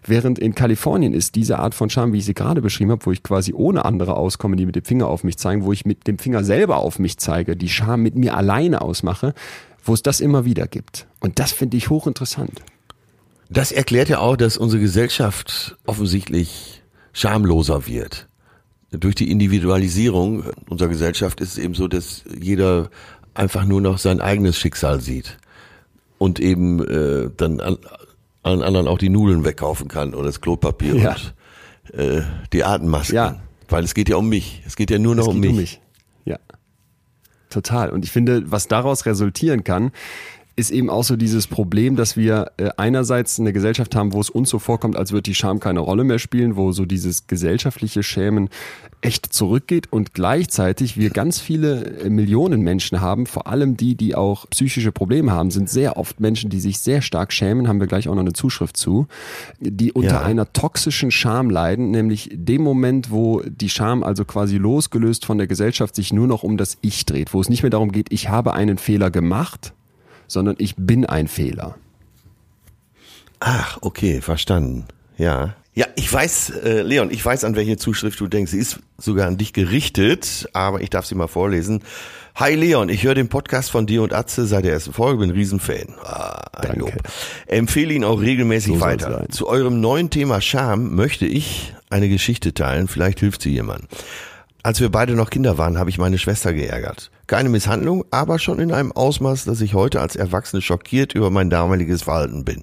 während in Kalifornien ist diese Art von Scham, wie ich sie gerade beschrieben habe, wo ich quasi ohne andere auskomme, die mit dem Finger auf mich zeigen, wo ich mit dem Finger selber auf mich zeige, die Scham mit mir alleine ausmache, wo es das immer wieder gibt. Und das finde ich hochinteressant. Das erklärt ja auch, dass unsere Gesellschaft offensichtlich schamloser wird. Durch die Individualisierung unserer Gesellschaft ist es eben so, dass jeder einfach nur noch sein eigenes Schicksal sieht und eben äh, dann an, allen anderen auch die Nudeln wegkaufen kann oder das Klopapier ja. und äh, die Atemmasken. Ja. Weil es geht ja um mich. Es geht ja nur noch um mich. um mich. Ja. Total. Und ich finde, was daraus resultieren kann, ist eben auch so dieses Problem, dass wir äh, einerseits eine Gesellschaft haben, wo es uns so vorkommt, als würde die Scham keine Rolle mehr spielen, wo so dieses gesellschaftliche Schämen echt zurückgeht und gleichzeitig wir ganz viele äh, Millionen Menschen haben, vor allem die, die auch psychische Probleme haben, sind sehr oft Menschen, die sich sehr stark schämen, haben wir gleich auch noch eine Zuschrift zu, die unter ja. einer toxischen Scham leiden, nämlich dem Moment, wo die Scham also quasi losgelöst von der Gesellschaft sich nur noch um das Ich dreht, wo es nicht mehr darum geht, ich habe einen Fehler gemacht, sondern ich bin ein Fehler. Ach, okay, verstanden. Ja. Ja, ich weiß, äh, Leon, ich weiß, an welche Zuschrift du denkst. Sie ist sogar an dich gerichtet, aber ich darf sie mal vorlesen. Hi Leon, ich höre den Podcast von dir und Atze seit der ersten Folge, bin ein Riesenfan. Ah, ein Danke. Lob. Empfehle ihn auch regelmäßig so weiter. Zu eurem neuen Thema Scham möchte ich eine Geschichte teilen, vielleicht hilft sie jemand. Als wir beide noch Kinder waren, habe ich meine Schwester geärgert. Keine Misshandlung, aber schon in einem Ausmaß, dass ich heute als Erwachsene schockiert über mein damaliges Verhalten bin.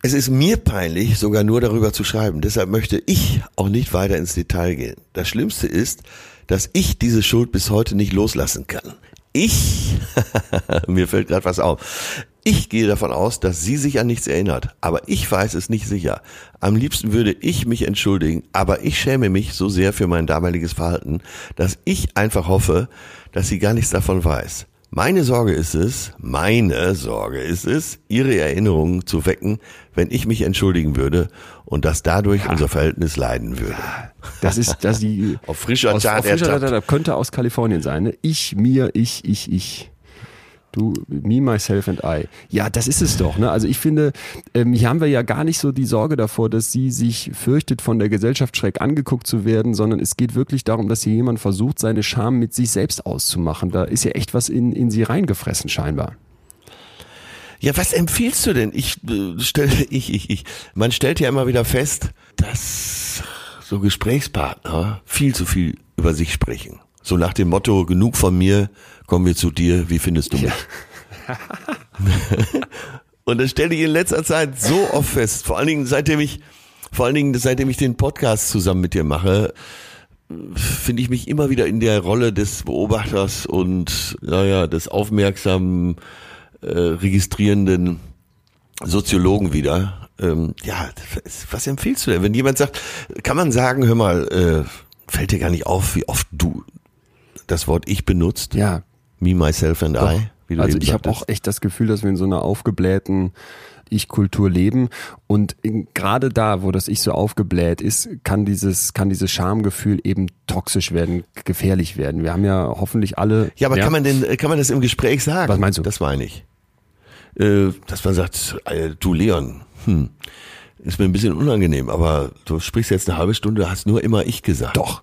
Es ist mir peinlich, sogar nur darüber zu schreiben. Deshalb möchte ich auch nicht weiter ins Detail gehen. Das Schlimmste ist, dass ich diese Schuld bis heute nicht loslassen kann. Ich, mir fällt gerade was auf. Ich gehe davon aus, dass sie sich an nichts erinnert, aber ich weiß es nicht sicher. Am liebsten würde ich mich entschuldigen, aber ich schäme mich so sehr für mein damaliges Verhalten, dass ich einfach hoffe, dass sie gar nichts davon weiß. Meine Sorge ist es, meine Sorge ist es, ihre Erinnerungen zu wecken, wenn ich mich entschuldigen würde und dass dadurch ja. unser Verhältnis leiden würde. Das ist, dass die auf frischer Tat, auf frischer Tat könnte aus Kalifornien sein. Ne? Ich, mir, ich, ich, ich. Du, me, myself and I. Ja, das ist es doch. Ne? Also ich finde, ähm, hier haben wir ja gar nicht so die Sorge davor, dass sie sich fürchtet, von der Gesellschaft schräg angeguckt zu werden, sondern es geht wirklich darum, dass hier jemand versucht, seine Scham mit sich selbst auszumachen. Da ist ja echt was in, in sie reingefressen scheinbar. Ja, was empfiehlst du denn? Ich äh, stelle, ich, ich, ich. Man stellt ja immer wieder fest, dass so Gesprächspartner viel zu viel über sich sprechen. So nach dem Motto, genug von mir, kommen wir zu dir, wie findest du mich? Ja. Und das stelle ich in letzter Zeit so oft fest, vor allen Dingen seitdem ich, vor allen Dingen seitdem ich den Podcast zusammen mit dir mache, finde ich mich immer wieder in der Rolle des Beobachters und naja, des aufmerksamen, äh, registrierenden Soziologen wieder. Ähm, ja, was empfiehlst du denn? Wenn jemand sagt, kann man sagen, hör mal, äh, fällt dir gar nicht auf, wie oft du das Wort ich benutzt? Ja. Me, myself and Doch. I. also ich habe auch echt das Gefühl, dass wir in so einer aufgeblähten Ich-Kultur leben und gerade da, wo das Ich so aufgebläht ist, kann dieses kann dieses Schamgefühl eben toxisch werden, gefährlich werden. Wir haben ja hoffentlich alle. Ja, aber ja, kann man denn kann man das im Gespräch sagen? Was meinst du? Das meine ich. Äh, dass man sagt, äh, du Leon, hm, ist mir ein bisschen unangenehm, aber du sprichst jetzt eine halbe Stunde, hast nur immer ich gesagt. Doch,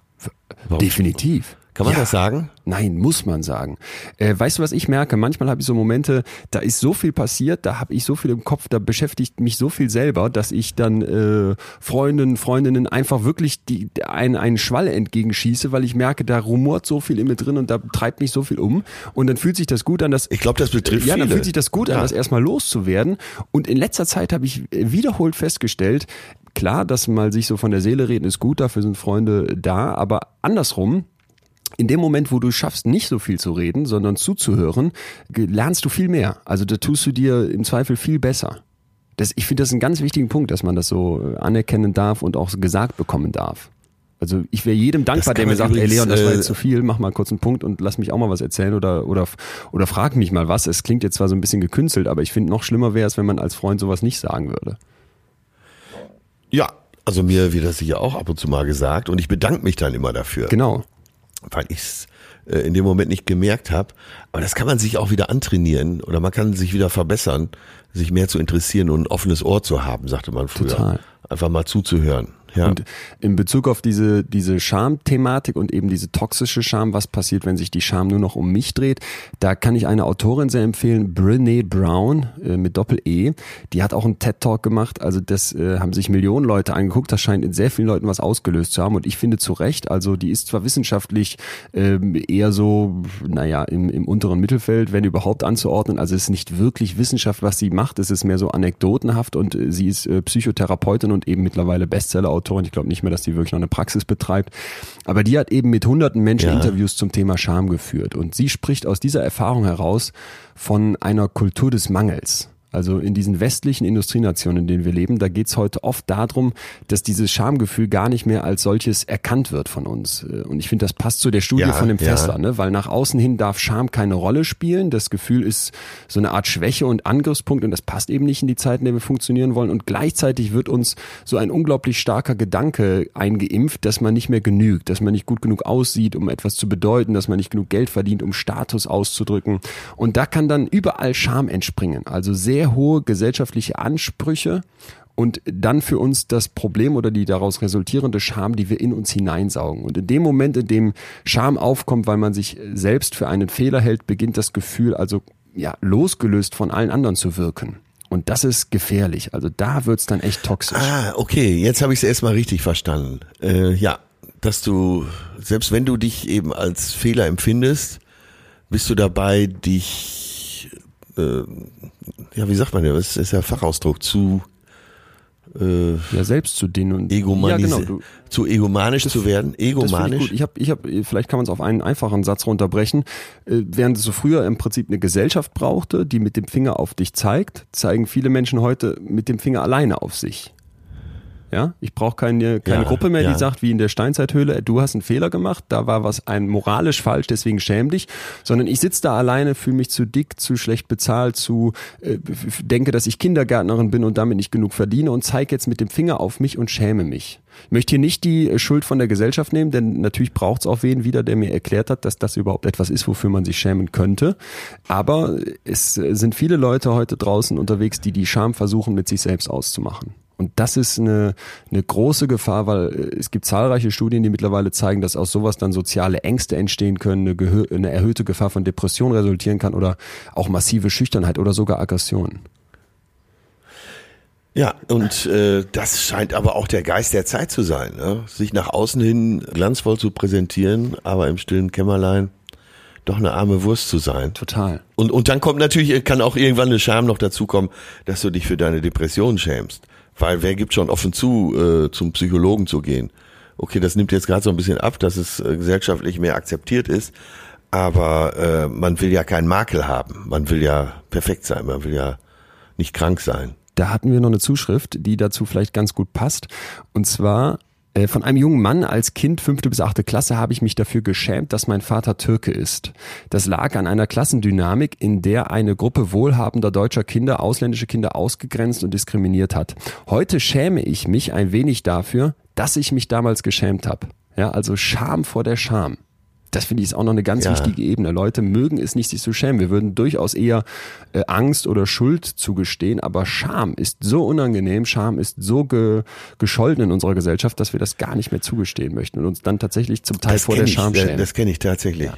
Warum? definitiv. Kann man ja, das sagen? Nein, muss man sagen. Äh, weißt du, was ich merke? Manchmal habe ich so Momente, da ist so viel passiert, da habe ich so viel im Kopf, da beschäftigt mich so viel selber, dass ich dann äh, Freundinnen, Freundinnen einfach wirklich die, einen, einen Schwall entgegenschieße, weil ich merke, da rumort so viel in mir drin und da treibt mich so viel um. Und dann fühlt sich das gut an, dass... Ich glaube, das betrifft Ja, dann fühlt sich das gut ja. an, das erstmal loszuwerden. Und in letzter Zeit habe ich wiederholt festgestellt, klar, dass mal sich so von der Seele reden ist gut, dafür sind Freunde da, aber andersrum, in dem Moment, wo du schaffst, nicht so viel zu reden, sondern zuzuhören, lernst du viel mehr. Also da tust du dir im Zweifel viel besser. Das, ich finde das einen ganz wichtigen Punkt, dass man das so äh, anerkennen darf und auch gesagt bekommen darf. Also ich wäre jedem dankbar, der mir sagt, übrigens, ey Leon, das war jetzt äh, zu viel, mach mal kurz einen Punkt und lass mich auch mal was erzählen oder oder oder frag mich mal was. Es klingt jetzt zwar so ein bisschen gekünstelt, aber ich finde noch schlimmer wäre es, wenn man als Freund sowas nicht sagen würde. Ja, also mir wird das hier auch ab und zu mal gesagt und ich bedanke mich dann immer dafür. Genau weil ich es äh, in dem Moment nicht gemerkt habe. Aber das kann man sich auch wieder antrainieren oder man kann sich wieder verbessern, sich mehr zu interessieren und ein offenes Ohr zu haben, sagte man früher. Total. Einfach mal zuzuhören. Ja. Und in Bezug auf diese, diese Scham-Thematik und eben diese toxische Scham, was passiert, wenn sich die Scham nur noch um mich dreht, da kann ich eine Autorin sehr empfehlen, Brene Brown äh, mit Doppel-E. Die hat auch einen TED-Talk gemacht, also das äh, haben sich Millionen Leute angeguckt, das scheint in sehr vielen Leuten was ausgelöst zu haben. Und ich finde zu Recht, also die ist zwar wissenschaftlich ähm, eher so, naja, im, im unteren Mittelfeld, wenn überhaupt anzuordnen, also es ist nicht wirklich Wissenschaft, was sie macht, es ist mehr so anekdotenhaft und äh, sie ist äh, Psychotherapeutin und eben mittlerweile Bestseller-Autorin Autorin. Ich glaube nicht mehr, dass die wirklich noch eine Praxis betreibt. Aber die hat eben mit hunderten Menschen ja. Interviews zum Thema Scham geführt. Und sie spricht aus dieser Erfahrung heraus von einer Kultur des Mangels. Also in diesen westlichen Industrienationen, in denen wir leben, da geht's heute oft darum, dass dieses Schamgefühl gar nicht mehr als solches erkannt wird von uns. Und ich finde, das passt zu der Studie ja, von dem Fessler, ja. ne? weil nach außen hin darf Scham keine Rolle spielen. Das Gefühl ist so eine Art Schwäche und Angriffspunkt und das passt eben nicht in die Zeit, in der wir funktionieren wollen. Und gleichzeitig wird uns so ein unglaublich starker Gedanke eingeimpft, dass man nicht mehr genügt, dass man nicht gut genug aussieht, um etwas zu bedeuten, dass man nicht genug Geld verdient, um Status auszudrücken. Und da kann dann überall Scham entspringen. Also sehr sehr hohe gesellschaftliche Ansprüche und dann für uns das Problem oder die daraus resultierende Scham, die wir in uns hineinsaugen. Und in dem Moment, in dem Scham aufkommt, weil man sich selbst für einen Fehler hält, beginnt das Gefühl also ja losgelöst von allen anderen zu wirken. Und das ist gefährlich. Also da wird's dann echt toxisch. Ah, okay, jetzt habe ich es erstmal richtig verstanden. Äh, ja, dass du, selbst wenn du dich eben als Fehler empfindest, bist du dabei, dich äh, ja, wie sagt man ja, das ist ja Fachausdruck, zu äh, ja selbst zu denen ja, genau, zu egomanisch das, zu werden, egomanisch. Ich, ich habe ich habe vielleicht kann man es auf einen einfachen Satz runterbrechen, äh, während es so früher im Prinzip eine Gesellschaft brauchte, die mit dem Finger auf dich zeigt, zeigen viele Menschen heute mit dem Finger alleine auf sich. Ja, ich brauche keine, keine ja, Gruppe mehr, die sagt, wie in der Steinzeithöhle, du hast einen Fehler gemacht, da war was ein moralisch falsch, deswegen schäm dich, sondern ich sitze da alleine, fühle mich zu dick, zu schlecht bezahlt, zu äh, denke, dass ich Kindergärtnerin bin und damit nicht genug verdiene und zeige jetzt mit dem Finger auf mich und schäme mich. Ich möchte hier nicht die äh, Schuld von der Gesellschaft nehmen, denn natürlich braucht es auch wen wieder, der mir erklärt hat, dass das überhaupt etwas ist, wofür man sich schämen könnte. Aber es sind viele Leute heute draußen unterwegs, die die Scham versuchen, mit sich selbst auszumachen. Und das ist eine, eine große Gefahr, weil äh, es gibt zahlreiche Studien, die mittlerweile zeigen, dass aus sowas dann soziale Ängste entstehen können, eine, eine erhöhte Gefahr von Depression resultieren kann oder auch massive Schüchternheit oder sogar Aggression. Ja, und äh, das scheint aber auch der Geist der Zeit zu sein, ne? sich nach außen hin glanzvoll zu präsentieren, aber im stillen Kämmerlein doch eine arme Wurst zu sein. Total. Und, und dann kommt natürlich, kann auch irgendwann eine Scham noch dazukommen, dass du dich für deine Depression schämst. Weil wer gibt schon offen zu, äh, zum Psychologen zu gehen? Okay, das nimmt jetzt gerade so ein bisschen ab, dass es äh, gesellschaftlich mehr akzeptiert ist. Aber äh, man will ja keinen Makel haben. Man will ja perfekt sein. Man will ja nicht krank sein. Da hatten wir noch eine Zuschrift, die dazu vielleicht ganz gut passt. Und zwar von einem jungen Mann als Kind fünfte bis achte Klasse habe ich mich dafür geschämt, dass mein Vater Türke ist. Das lag an einer Klassendynamik, in der eine Gruppe wohlhabender deutscher Kinder ausländische Kinder ausgegrenzt und diskriminiert hat. Heute schäme ich mich ein wenig dafür, dass ich mich damals geschämt habe. Ja, also Scham vor der Scham das finde ich ist auch noch eine ganz ja. wichtige Ebene. Leute mögen es nicht, sich zu schämen. Wir würden durchaus eher äh, Angst oder Schuld zugestehen, aber Scham ist so unangenehm, Scham ist so ge gescholten in unserer Gesellschaft, dass wir das gar nicht mehr zugestehen möchten und uns dann tatsächlich zum Teil das vor der Scham ich, schämen. Das kenne ich tatsächlich.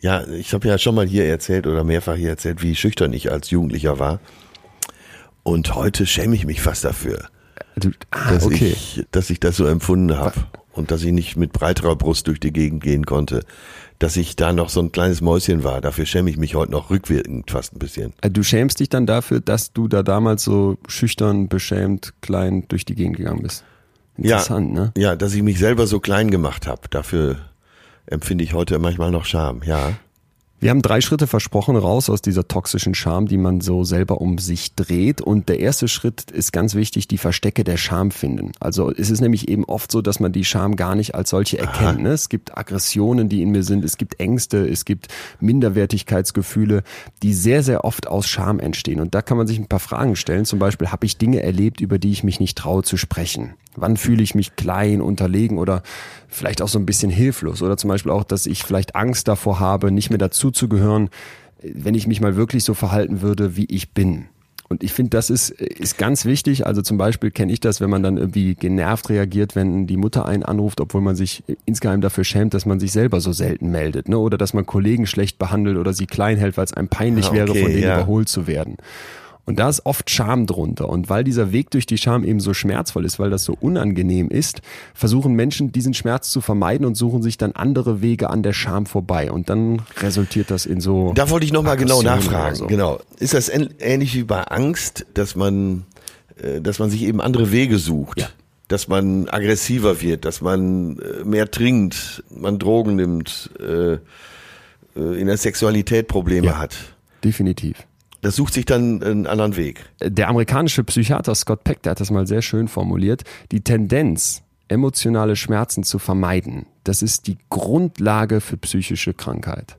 Ja. ja ich habe ja schon mal hier erzählt oder mehrfach hier erzählt, wie schüchtern ich als Jugendlicher war. Und heute schäme ich mich fast dafür. Du, ah, dass, okay. ich, dass ich das so empfunden habe und dass ich nicht mit breiterer Brust durch die Gegend gehen konnte, dass ich da noch so ein kleines Mäuschen war. Dafür schäme ich mich heute noch rückwirkend fast ein bisschen. Äh, du schämst dich dann dafür, dass du da damals so schüchtern, beschämt, klein durch die Gegend gegangen bist. Interessant, ja, ne? Ja, dass ich mich selber so klein gemacht habe. Dafür empfinde ich heute manchmal noch Scham, ja. Wir haben drei Schritte versprochen raus aus dieser toxischen Scham, die man so selber um sich dreht. Und der erste Schritt ist ganz wichtig, die Verstecke der Scham finden. Also es ist nämlich eben oft so, dass man die Scham gar nicht als solche erkennt. Ne? Es gibt Aggressionen, die in mir sind, es gibt Ängste, es gibt Minderwertigkeitsgefühle, die sehr, sehr oft aus Scham entstehen. Und da kann man sich ein paar Fragen stellen. Zum Beispiel, habe ich Dinge erlebt, über die ich mich nicht traue zu sprechen? Wann fühle ich mich klein, unterlegen oder vielleicht auch so ein bisschen hilflos? Oder zum Beispiel auch, dass ich vielleicht Angst davor habe, nicht mehr dazuzugehören, wenn ich mich mal wirklich so verhalten würde, wie ich bin. Und ich finde, das ist, ist ganz wichtig. Also zum Beispiel kenne ich das, wenn man dann irgendwie genervt reagiert, wenn die Mutter einen anruft, obwohl man sich insgeheim dafür schämt, dass man sich selber so selten meldet. Ne? Oder dass man Kollegen schlecht behandelt oder sie klein hält, weil es einem peinlich okay, wäre, von denen ja. überholt zu werden. Und da ist oft Scham drunter. Und weil dieser Weg durch die Scham eben so schmerzvoll ist, weil das so unangenehm ist, versuchen Menschen diesen Schmerz zu vermeiden und suchen sich dann andere Wege an der Scham vorbei. Und dann resultiert das in so. Da wollte ich nochmal genau nachfragen. So. Genau. Ist das ähnlich wie bei Angst, dass man, äh, dass man sich eben andere Wege sucht? Ja. Dass man aggressiver wird, dass man äh, mehr trinkt, man Drogen nimmt, äh, in der Sexualität Probleme ja, hat. Definitiv. Das sucht sich dann einen anderen Weg. Der amerikanische Psychiater Scott Peck, der hat das mal sehr schön formuliert. Die Tendenz, emotionale Schmerzen zu vermeiden, das ist die Grundlage für psychische Krankheit.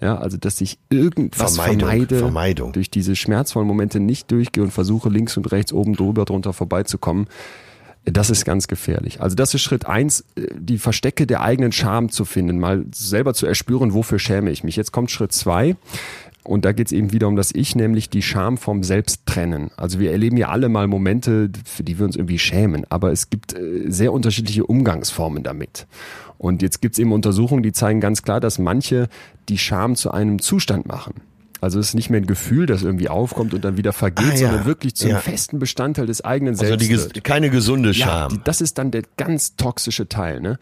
Ja, also dass ich irgendwas Vermeidung, vermeide, Vermeidung. durch diese schmerzvollen Momente nicht durchgehe und versuche links und rechts oben drüber drunter vorbeizukommen. Das ist ganz gefährlich. Also das ist Schritt eins, die Verstecke der eigenen Scham zu finden, mal selber zu erspüren, wofür schäme ich mich. Jetzt kommt Schritt zwei. Und da geht es eben wieder um das Ich, nämlich die Scham vom Selbst trennen. Also wir erleben ja alle mal Momente, für die wir uns irgendwie schämen, aber es gibt äh, sehr unterschiedliche Umgangsformen damit. Und jetzt gibt es eben Untersuchungen, die zeigen ganz klar, dass manche die Scham zu einem Zustand machen. Also es ist nicht mehr ein Gefühl, das irgendwie aufkommt und dann wieder vergeht, ah, ja. sondern wirklich zum ja. festen Bestandteil des eigenen Selbst. Also die, keine gesunde Scham. Ja, die, das ist dann der ganz toxische Teil. Ne?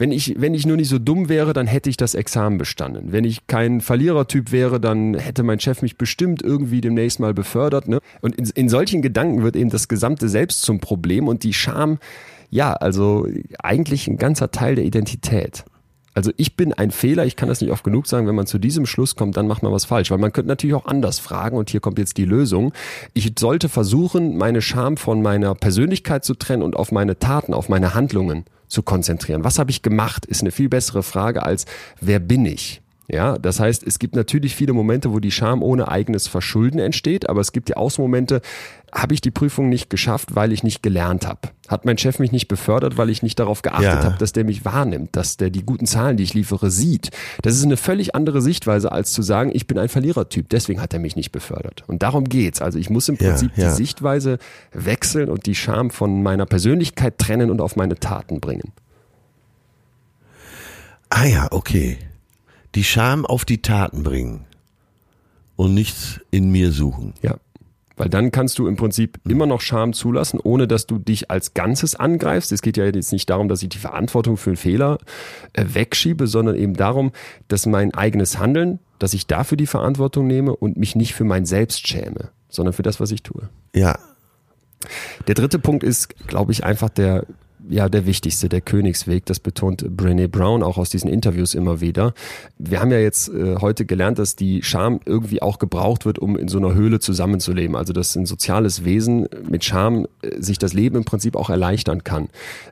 Wenn ich, wenn ich nur nicht so dumm wäre, dann hätte ich das Examen bestanden. Wenn ich kein Verlierertyp wäre, dann hätte mein Chef mich bestimmt irgendwie demnächst mal befördert. Ne? Und in, in solchen Gedanken wird eben das gesamte Selbst zum Problem und die Scham, ja, also eigentlich ein ganzer Teil der Identität. Also ich bin ein Fehler, ich kann das nicht oft genug sagen, wenn man zu diesem Schluss kommt, dann macht man was falsch. Weil man könnte natürlich auch anders fragen und hier kommt jetzt die Lösung. Ich sollte versuchen, meine Scham von meiner Persönlichkeit zu trennen und auf meine Taten, auf meine Handlungen zu konzentrieren. Was habe ich gemacht, ist eine viel bessere Frage als wer bin ich? Ja, das heißt, es gibt natürlich viele Momente, wo die Scham ohne eigenes Verschulden entsteht, aber es gibt ja auch Momente, habe ich die Prüfung nicht geschafft, weil ich nicht gelernt habe. Hat mein Chef mich nicht befördert, weil ich nicht darauf geachtet ja. habe, dass der mich wahrnimmt, dass der die guten Zahlen, die ich liefere, sieht. Das ist eine völlig andere Sichtweise, als zu sagen, ich bin ein Verlierertyp, deswegen hat er mich nicht befördert. Und darum geht's. Also ich muss im Prinzip ja, ja. die Sichtweise wechseln und die Scham von meiner Persönlichkeit trennen und auf meine Taten bringen. Ah ja, okay die Scham auf die Taten bringen und nichts in mir suchen. Ja. Weil dann kannst du im Prinzip immer noch Scham zulassen, ohne dass du dich als Ganzes angreifst. Es geht ja jetzt nicht darum, dass ich die Verantwortung für einen Fehler äh, wegschiebe, sondern eben darum, dass mein eigenes Handeln, dass ich dafür die Verantwortung nehme und mich nicht für mein Selbst schäme, sondern für das, was ich tue. Ja. Der dritte Punkt ist, glaube ich, einfach der ja der wichtigste, der Königsweg. Das betont Brené Brown auch aus diesen Interviews immer wieder. Wir haben ja jetzt äh, heute gelernt, dass die Scham irgendwie auch gebraucht wird, um in so einer Höhle zusammenzuleben. Also dass ein soziales Wesen mit Scham äh, sich das Leben im Prinzip auch erleichtern kann.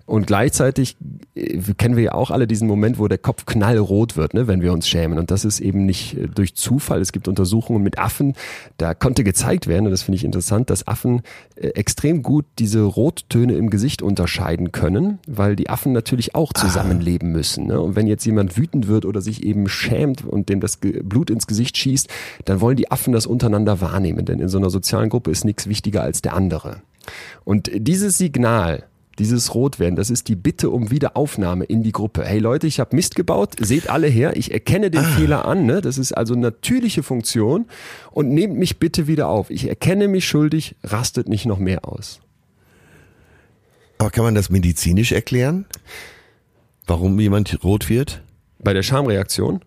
Und gleichzeitig äh, kennen wir ja auch alle diesen Moment, wo der Kopf knallrot wird, ne, wenn wir uns schämen. Und das ist eben nicht äh, durch Zufall. Es gibt Untersuchungen mit Affen, da konnte gezeigt werden, und das finde ich interessant, dass Affen äh, extrem gut diese Rottöne im Gesicht unterscheiden können können, weil die Affen natürlich auch ah. zusammenleben müssen. Ne? Und wenn jetzt jemand wütend wird oder sich eben schämt und dem das Blut ins Gesicht schießt, dann wollen die Affen das untereinander wahrnehmen, denn in so einer sozialen Gruppe ist nichts wichtiger als der andere. Und dieses Signal, dieses Rotwerden, das ist die Bitte um Wiederaufnahme in die Gruppe. Hey Leute, ich habe Mist gebaut, seht alle her, ich erkenne den ah. Fehler an, ne? das ist also natürliche Funktion und nehmt mich bitte wieder auf. Ich erkenne mich schuldig, rastet nicht noch mehr aus. Aber kann man das medizinisch erklären? Warum jemand rot wird? Bei der Schamreaktion?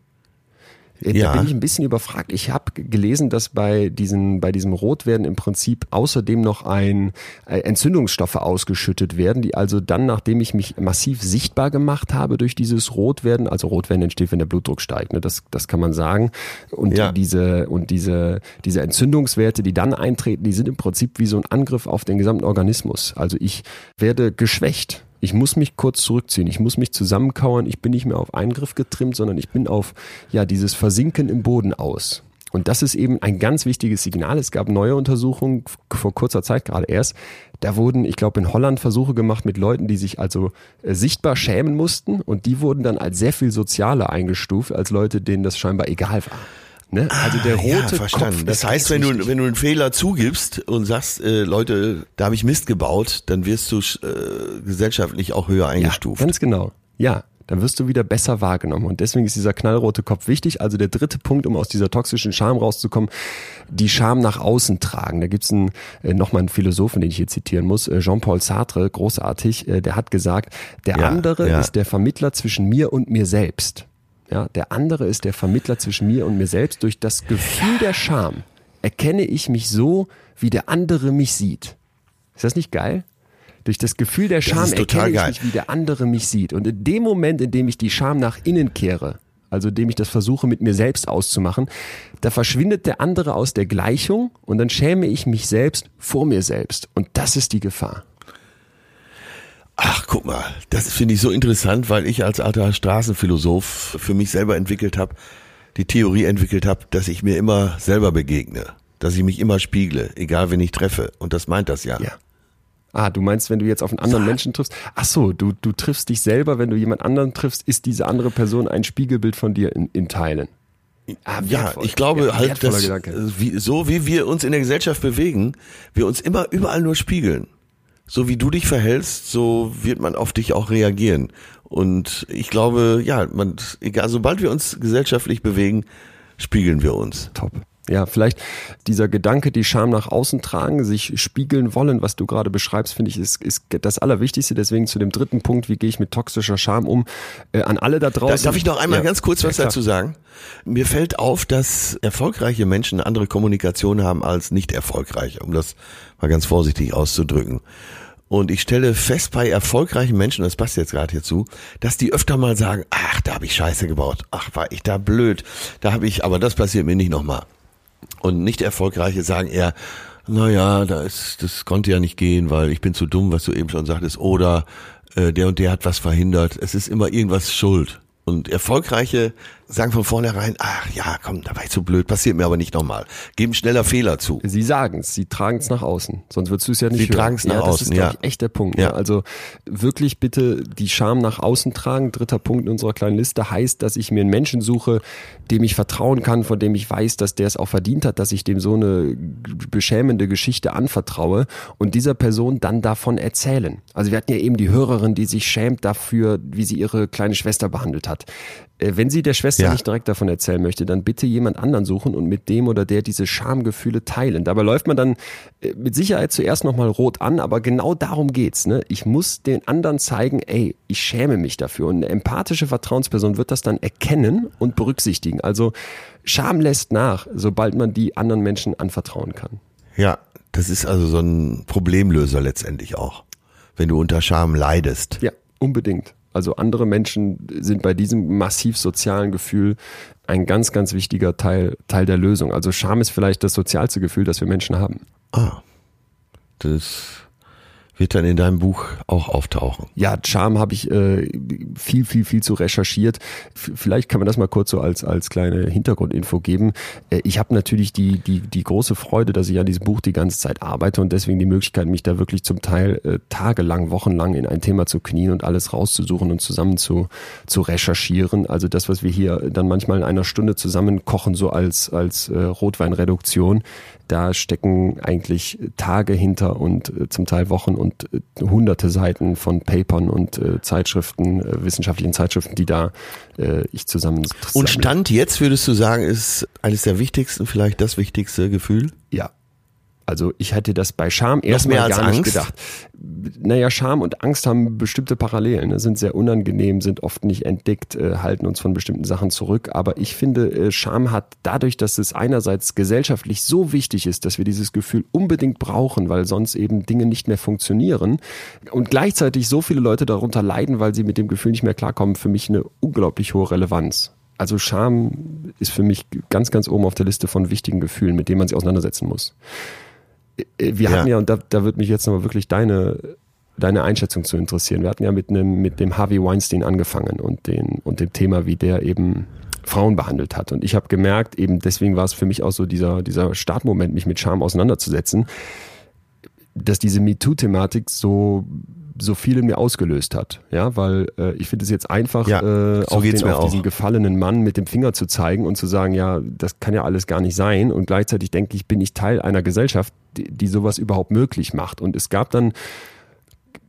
Äh, da ja. bin ich ein bisschen überfragt. Ich habe gelesen, dass bei, diesen, bei diesem Rotwerden im Prinzip außerdem noch ein äh, Entzündungsstoffe ausgeschüttet werden, die also dann, nachdem ich mich massiv sichtbar gemacht habe durch dieses Rotwerden, also Rotwerden entsteht, wenn der Blutdruck steigt, ne? das, das kann man sagen. Und ja. diese, und diese, diese Entzündungswerte, die dann eintreten, die sind im Prinzip wie so ein Angriff auf den gesamten Organismus. Also ich werde geschwächt ich muss mich kurz zurückziehen, ich muss mich zusammenkauern, ich bin nicht mehr auf Eingriff getrimmt, sondern ich bin auf ja dieses Versinken im Boden aus. Und das ist eben ein ganz wichtiges Signal. Es gab neue Untersuchungen vor kurzer Zeit gerade erst. Da wurden, ich glaube, in Holland Versuche gemacht mit Leuten, die sich also äh, sichtbar schämen mussten und die wurden dann als sehr viel sozialer eingestuft als Leute, denen das scheinbar egal war. Ne? Also der rote ja, verstanden. Kopf das heißt, wenn du wenn du einen Fehler zugibst und sagst, äh, Leute, da habe ich Mist gebaut, dann wirst du äh, gesellschaftlich auch höher eingestuft. Ja, ganz genau. Ja, dann wirst du wieder besser wahrgenommen. Und deswegen ist dieser knallrote Kopf wichtig. Also der dritte Punkt, um aus dieser toxischen Scham rauszukommen, die Scham nach außen tragen. Da gibt's einen, äh, nochmal einen Philosophen, den ich hier zitieren muss, äh, Jean-Paul Sartre, großartig, äh, der hat gesagt, der ja, andere ja. ist der Vermittler zwischen mir und mir selbst. Ja, der andere ist der Vermittler zwischen mir und mir selbst. Durch das Gefühl der Scham erkenne ich mich so, wie der andere mich sieht. Ist das nicht geil? Durch das Gefühl der Scham erkenne ich geil. mich, wie der andere mich sieht. Und in dem Moment, in dem ich die Scham nach innen kehre, also indem ich das versuche mit mir selbst auszumachen, da verschwindet der andere aus der Gleichung und dann schäme ich mich selbst vor mir selbst. Und das ist die Gefahr. Ach, guck mal, das finde ich so interessant, weil ich als alter Straßenphilosoph für mich selber entwickelt habe, die Theorie entwickelt habe, dass ich mir immer selber begegne, dass ich mich immer spiegle, egal wen ich treffe. Und das meint das ja. Ja. Ah, du meinst, wenn du jetzt auf einen anderen Menschen triffst, ach so, du, du triffst dich selber, wenn du jemand anderen triffst, ist diese andere Person ein Spiegelbild von dir in, in Teilen. Ah, ja, ich glaube ja, halt, dass wie, so wie wir uns in der Gesellschaft bewegen, wir uns immer überall nur spiegeln so wie du dich verhältst, so wird man auf dich auch reagieren. Und ich glaube, ja, man, egal, sobald wir uns gesellschaftlich bewegen, spiegeln wir uns. Top. Ja, vielleicht dieser Gedanke, die Scham nach außen tragen, sich spiegeln wollen, was du gerade beschreibst, finde ich, ist, ist das Allerwichtigste. Deswegen zu dem dritten Punkt, wie gehe ich mit toxischer Scham um, äh, an alle da draußen. Darf ich noch einmal ja. ganz kurz was ja, dazu sagen? Mir fällt auf, dass erfolgreiche Menschen eine andere Kommunikation haben als nicht erfolgreiche, um das mal ganz vorsichtig auszudrücken. Und ich stelle fest bei erfolgreichen Menschen, das passt jetzt gerade hierzu, dass die öfter mal sagen, ach, da habe ich Scheiße gebaut, ach, war ich da blöd, da habe ich, aber das passiert mir nicht nochmal. Und nicht erfolgreiche sagen eher, naja, da ist, das konnte ja nicht gehen, weil ich bin zu dumm, was du eben schon sagtest, oder äh, der und der hat was verhindert. Es ist immer irgendwas schuld. Und erfolgreiche sagen von vornherein, ach ja, komm, da war ich zu blöd, passiert mir aber nicht nochmal. Geben schneller Fehler zu. Sie sagen es, sie tragen es nach außen, sonst würdest du es ja nicht Sie tragen es nach ja, außen, das ist, ja. Echt der Punkt. Ja. Ne? Also wirklich bitte die Scham nach außen tragen. Dritter Punkt in unserer kleinen Liste heißt, dass ich mir einen Menschen suche, dem ich vertrauen kann, von dem ich weiß, dass der es auch verdient hat, dass ich dem so eine beschämende Geschichte anvertraue und dieser Person dann davon erzählen. Also wir hatten ja eben die Hörerin, die sich schämt dafür, wie sie ihre kleine Schwester behandelt hat. Äh, wenn sie der Schwester ja. nicht direkt davon erzählen möchte, dann bitte jemand anderen suchen und mit dem oder der diese Schamgefühle teilen. Dabei läuft man dann äh, mit Sicherheit zuerst nochmal rot an, aber genau darum geht's. Ne? Ich muss den anderen zeigen, ey, ich schäme mich dafür. Und eine empathische Vertrauensperson wird das dann erkennen und berücksichtigen. Also Scham lässt nach, sobald man die anderen Menschen anvertrauen kann. Ja, das ist also so ein Problemlöser letztendlich auch, wenn du unter Scham leidest. Ja, unbedingt. Also andere Menschen sind bei diesem massiv sozialen Gefühl ein ganz, ganz wichtiger Teil, Teil der Lösung. Also Scham ist vielleicht das sozialste Gefühl, das wir Menschen haben. Ah, das wird dann in deinem Buch auch auftauchen. Ja, Charme habe ich äh, viel, viel, viel zu recherchiert. F vielleicht kann man das mal kurz so als, als kleine Hintergrundinfo geben. Äh, ich habe natürlich die, die, die große Freude, dass ich an diesem Buch die ganze Zeit arbeite und deswegen die Möglichkeit, mich da wirklich zum Teil äh, tagelang, wochenlang in ein Thema zu knien und alles rauszusuchen und zusammen zu, zu recherchieren. Also das, was wir hier dann manchmal in einer Stunde zusammen kochen, so als, als äh, Rotweinreduktion, da stecken eigentlich Tage hinter und äh, zum Teil Wochen und äh, hunderte Seiten von Papern und äh, Zeitschriften, wissenschaftlichen Zeitschriften, die da ich zusammen. Und Stand jetzt würdest du sagen, ist eines der wichtigsten, vielleicht das wichtigste Gefühl? Also ich hätte das bei Scham erstmal gar nicht Angst? gedacht. Naja, Scham und Angst haben bestimmte Parallelen, ne? sind sehr unangenehm, sind oft nicht entdeckt, äh, halten uns von bestimmten Sachen zurück. Aber ich finde, äh, Scham hat dadurch, dass es einerseits gesellschaftlich so wichtig ist, dass wir dieses Gefühl unbedingt brauchen, weil sonst eben Dinge nicht mehr funktionieren und gleichzeitig so viele Leute darunter leiden, weil sie mit dem Gefühl nicht mehr klarkommen, für mich eine unglaublich hohe Relevanz. Also Scham ist für mich ganz, ganz oben auf der Liste von wichtigen Gefühlen, mit denen man sich auseinandersetzen muss. Äh, wir hatten ja, und da, da wird mich jetzt nochmal wirklich deine, deine Einschätzung zu interessieren. Wir hatten ja mit einem, mit dem Harvey Weinstein angefangen und den, und dem Thema, wie der eben Frauen behandelt hat. Und ich habe gemerkt, eben deswegen war es für mich auch so dieser, dieser Startmoment, mich mit Scham auseinanderzusetzen, dass diese MeToo-Thematik so so viel in mir ausgelöst hat. Ja, weil äh, ich finde es jetzt einfach, ja, äh, so auf, den, auf diesen gefallenen Mann mit dem Finger zu zeigen und zu sagen, ja, das kann ja alles gar nicht sein. Und gleichzeitig denke ich, bin ich Teil einer Gesellschaft, die, die sowas überhaupt möglich macht. Und es gab dann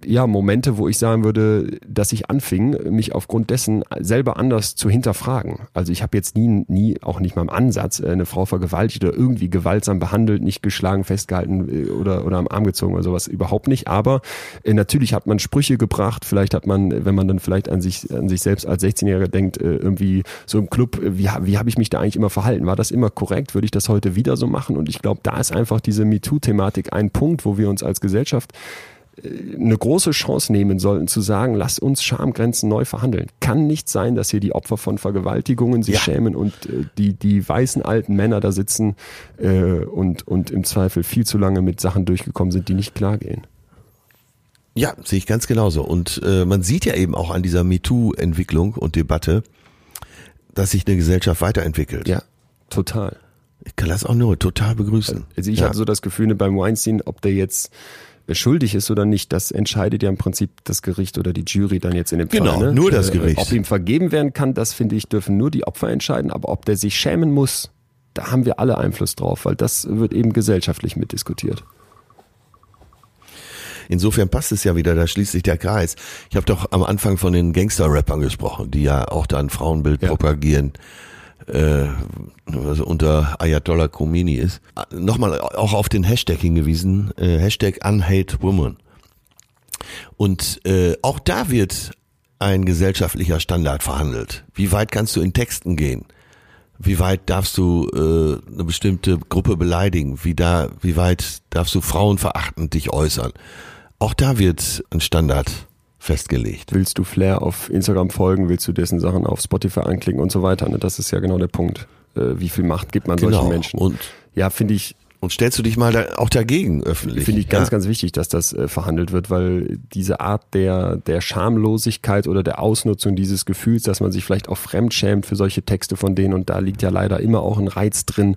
ja, Momente, wo ich sagen würde, dass ich anfing, mich aufgrund dessen selber anders zu hinterfragen. Also ich habe jetzt nie, nie, auch nicht mal im Ansatz, äh, eine Frau vergewaltigt oder irgendwie gewaltsam behandelt, nicht geschlagen, festgehalten äh, oder, oder am Arm gezogen oder sowas, überhaupt nicht. Aber äh, natürlich hat man Sprüche gebracht, vielleicht hat man, wenn man dann vielleicht an sich, an sich selbst als 16-Jähriger denkt, äh, irgendwie so im Club, äh, wie, wie habe ich mich da eigentlich immer verhalten? War das immer korrekt? Würde ich das heute wieder so machen? Und ich glaube, da ist einfach diese MeToo-Thematik ein Punkt, wo wir uns als Gesellschaft eine große Chance nehmen sollten, zu sagen, lass uns Schamgrenzen neu verhandeln. Kann nicht sein, dass hier die Opfer von Vergewaltigungen sich ja. schämen und äh, die, die weißen alten Männer da sitzen äh, und, und im Zweifel viel zu lange mit Sachen durchgekommen sind, die nicht klar gehen. Ja, sehe ich ganz genauso. Und äh, man sieht ja eben auch an dieser MeToo-Entwicklung und Debatte, dass sich eine Gesellschaft weiterentwickelt. Ja, total. Ich kann das auch nur total begrüßen. Also ich ja. hatte so das Gefühl ne, beim Weinstein, ob der jetzt schuldig ist oder nicht, das entscheidet ja im Prinzip das Gericht oder die Jury dann jetzt in dem genau, Fall. Genau, ne? nur das äh, Gericht. Ob ihm vergeben werden kann, das finde ich, dürfen nur die Opfer entscheiden. Aber ob der sich schämen muss, da haben wir alle Einfluss drauf, weil das wird eben gesellschaftlich mitdiskutiert. Insofern passt es ja wieder, da schließt sich der Kreis. Ich habe doch am Anfang von den Gangster-Rappern gesprochen, die ja auch da ein Frauenbild ja. propagieren. Äh, also unter Ayatollah Khomeini ist, nochmal auch auf den Hashtag hingewiesen, äh, Hashtag UnHateWoman. Und äh, auch da wird ein gesellschaftlicher Standard verhandelt. Wie weit kannst du in Texten gehen? Wie weit darfst du äh, eine bestimmte Gruppe beleidigen? Wie da, wie weit darfst du frauenverachtend dich äußern? Auch da wird ein Standard festgelegt. Willst du Flair auf Instagram folgen? Willst du dessen Sachen auf Spotify anklicken und so weiter? Ne? Das ist ja genau der Punkt. Äh, wie viel Macht gibt man genau. solchen Menschen? Und ja, finde ich und stellst du dich mal da auch dagegen öffentlich? Finde ich ganz, ja? ganz wichtig, dass das äh, verhandelt wird, weil diese Art der, der Schamlosigkeit oder der Ausnutzung dieses Gefühls, dass man sich vielleicht auch fremd schämt für solche Texte von denen und da liegt ja leider immer auch ein Reiz drin,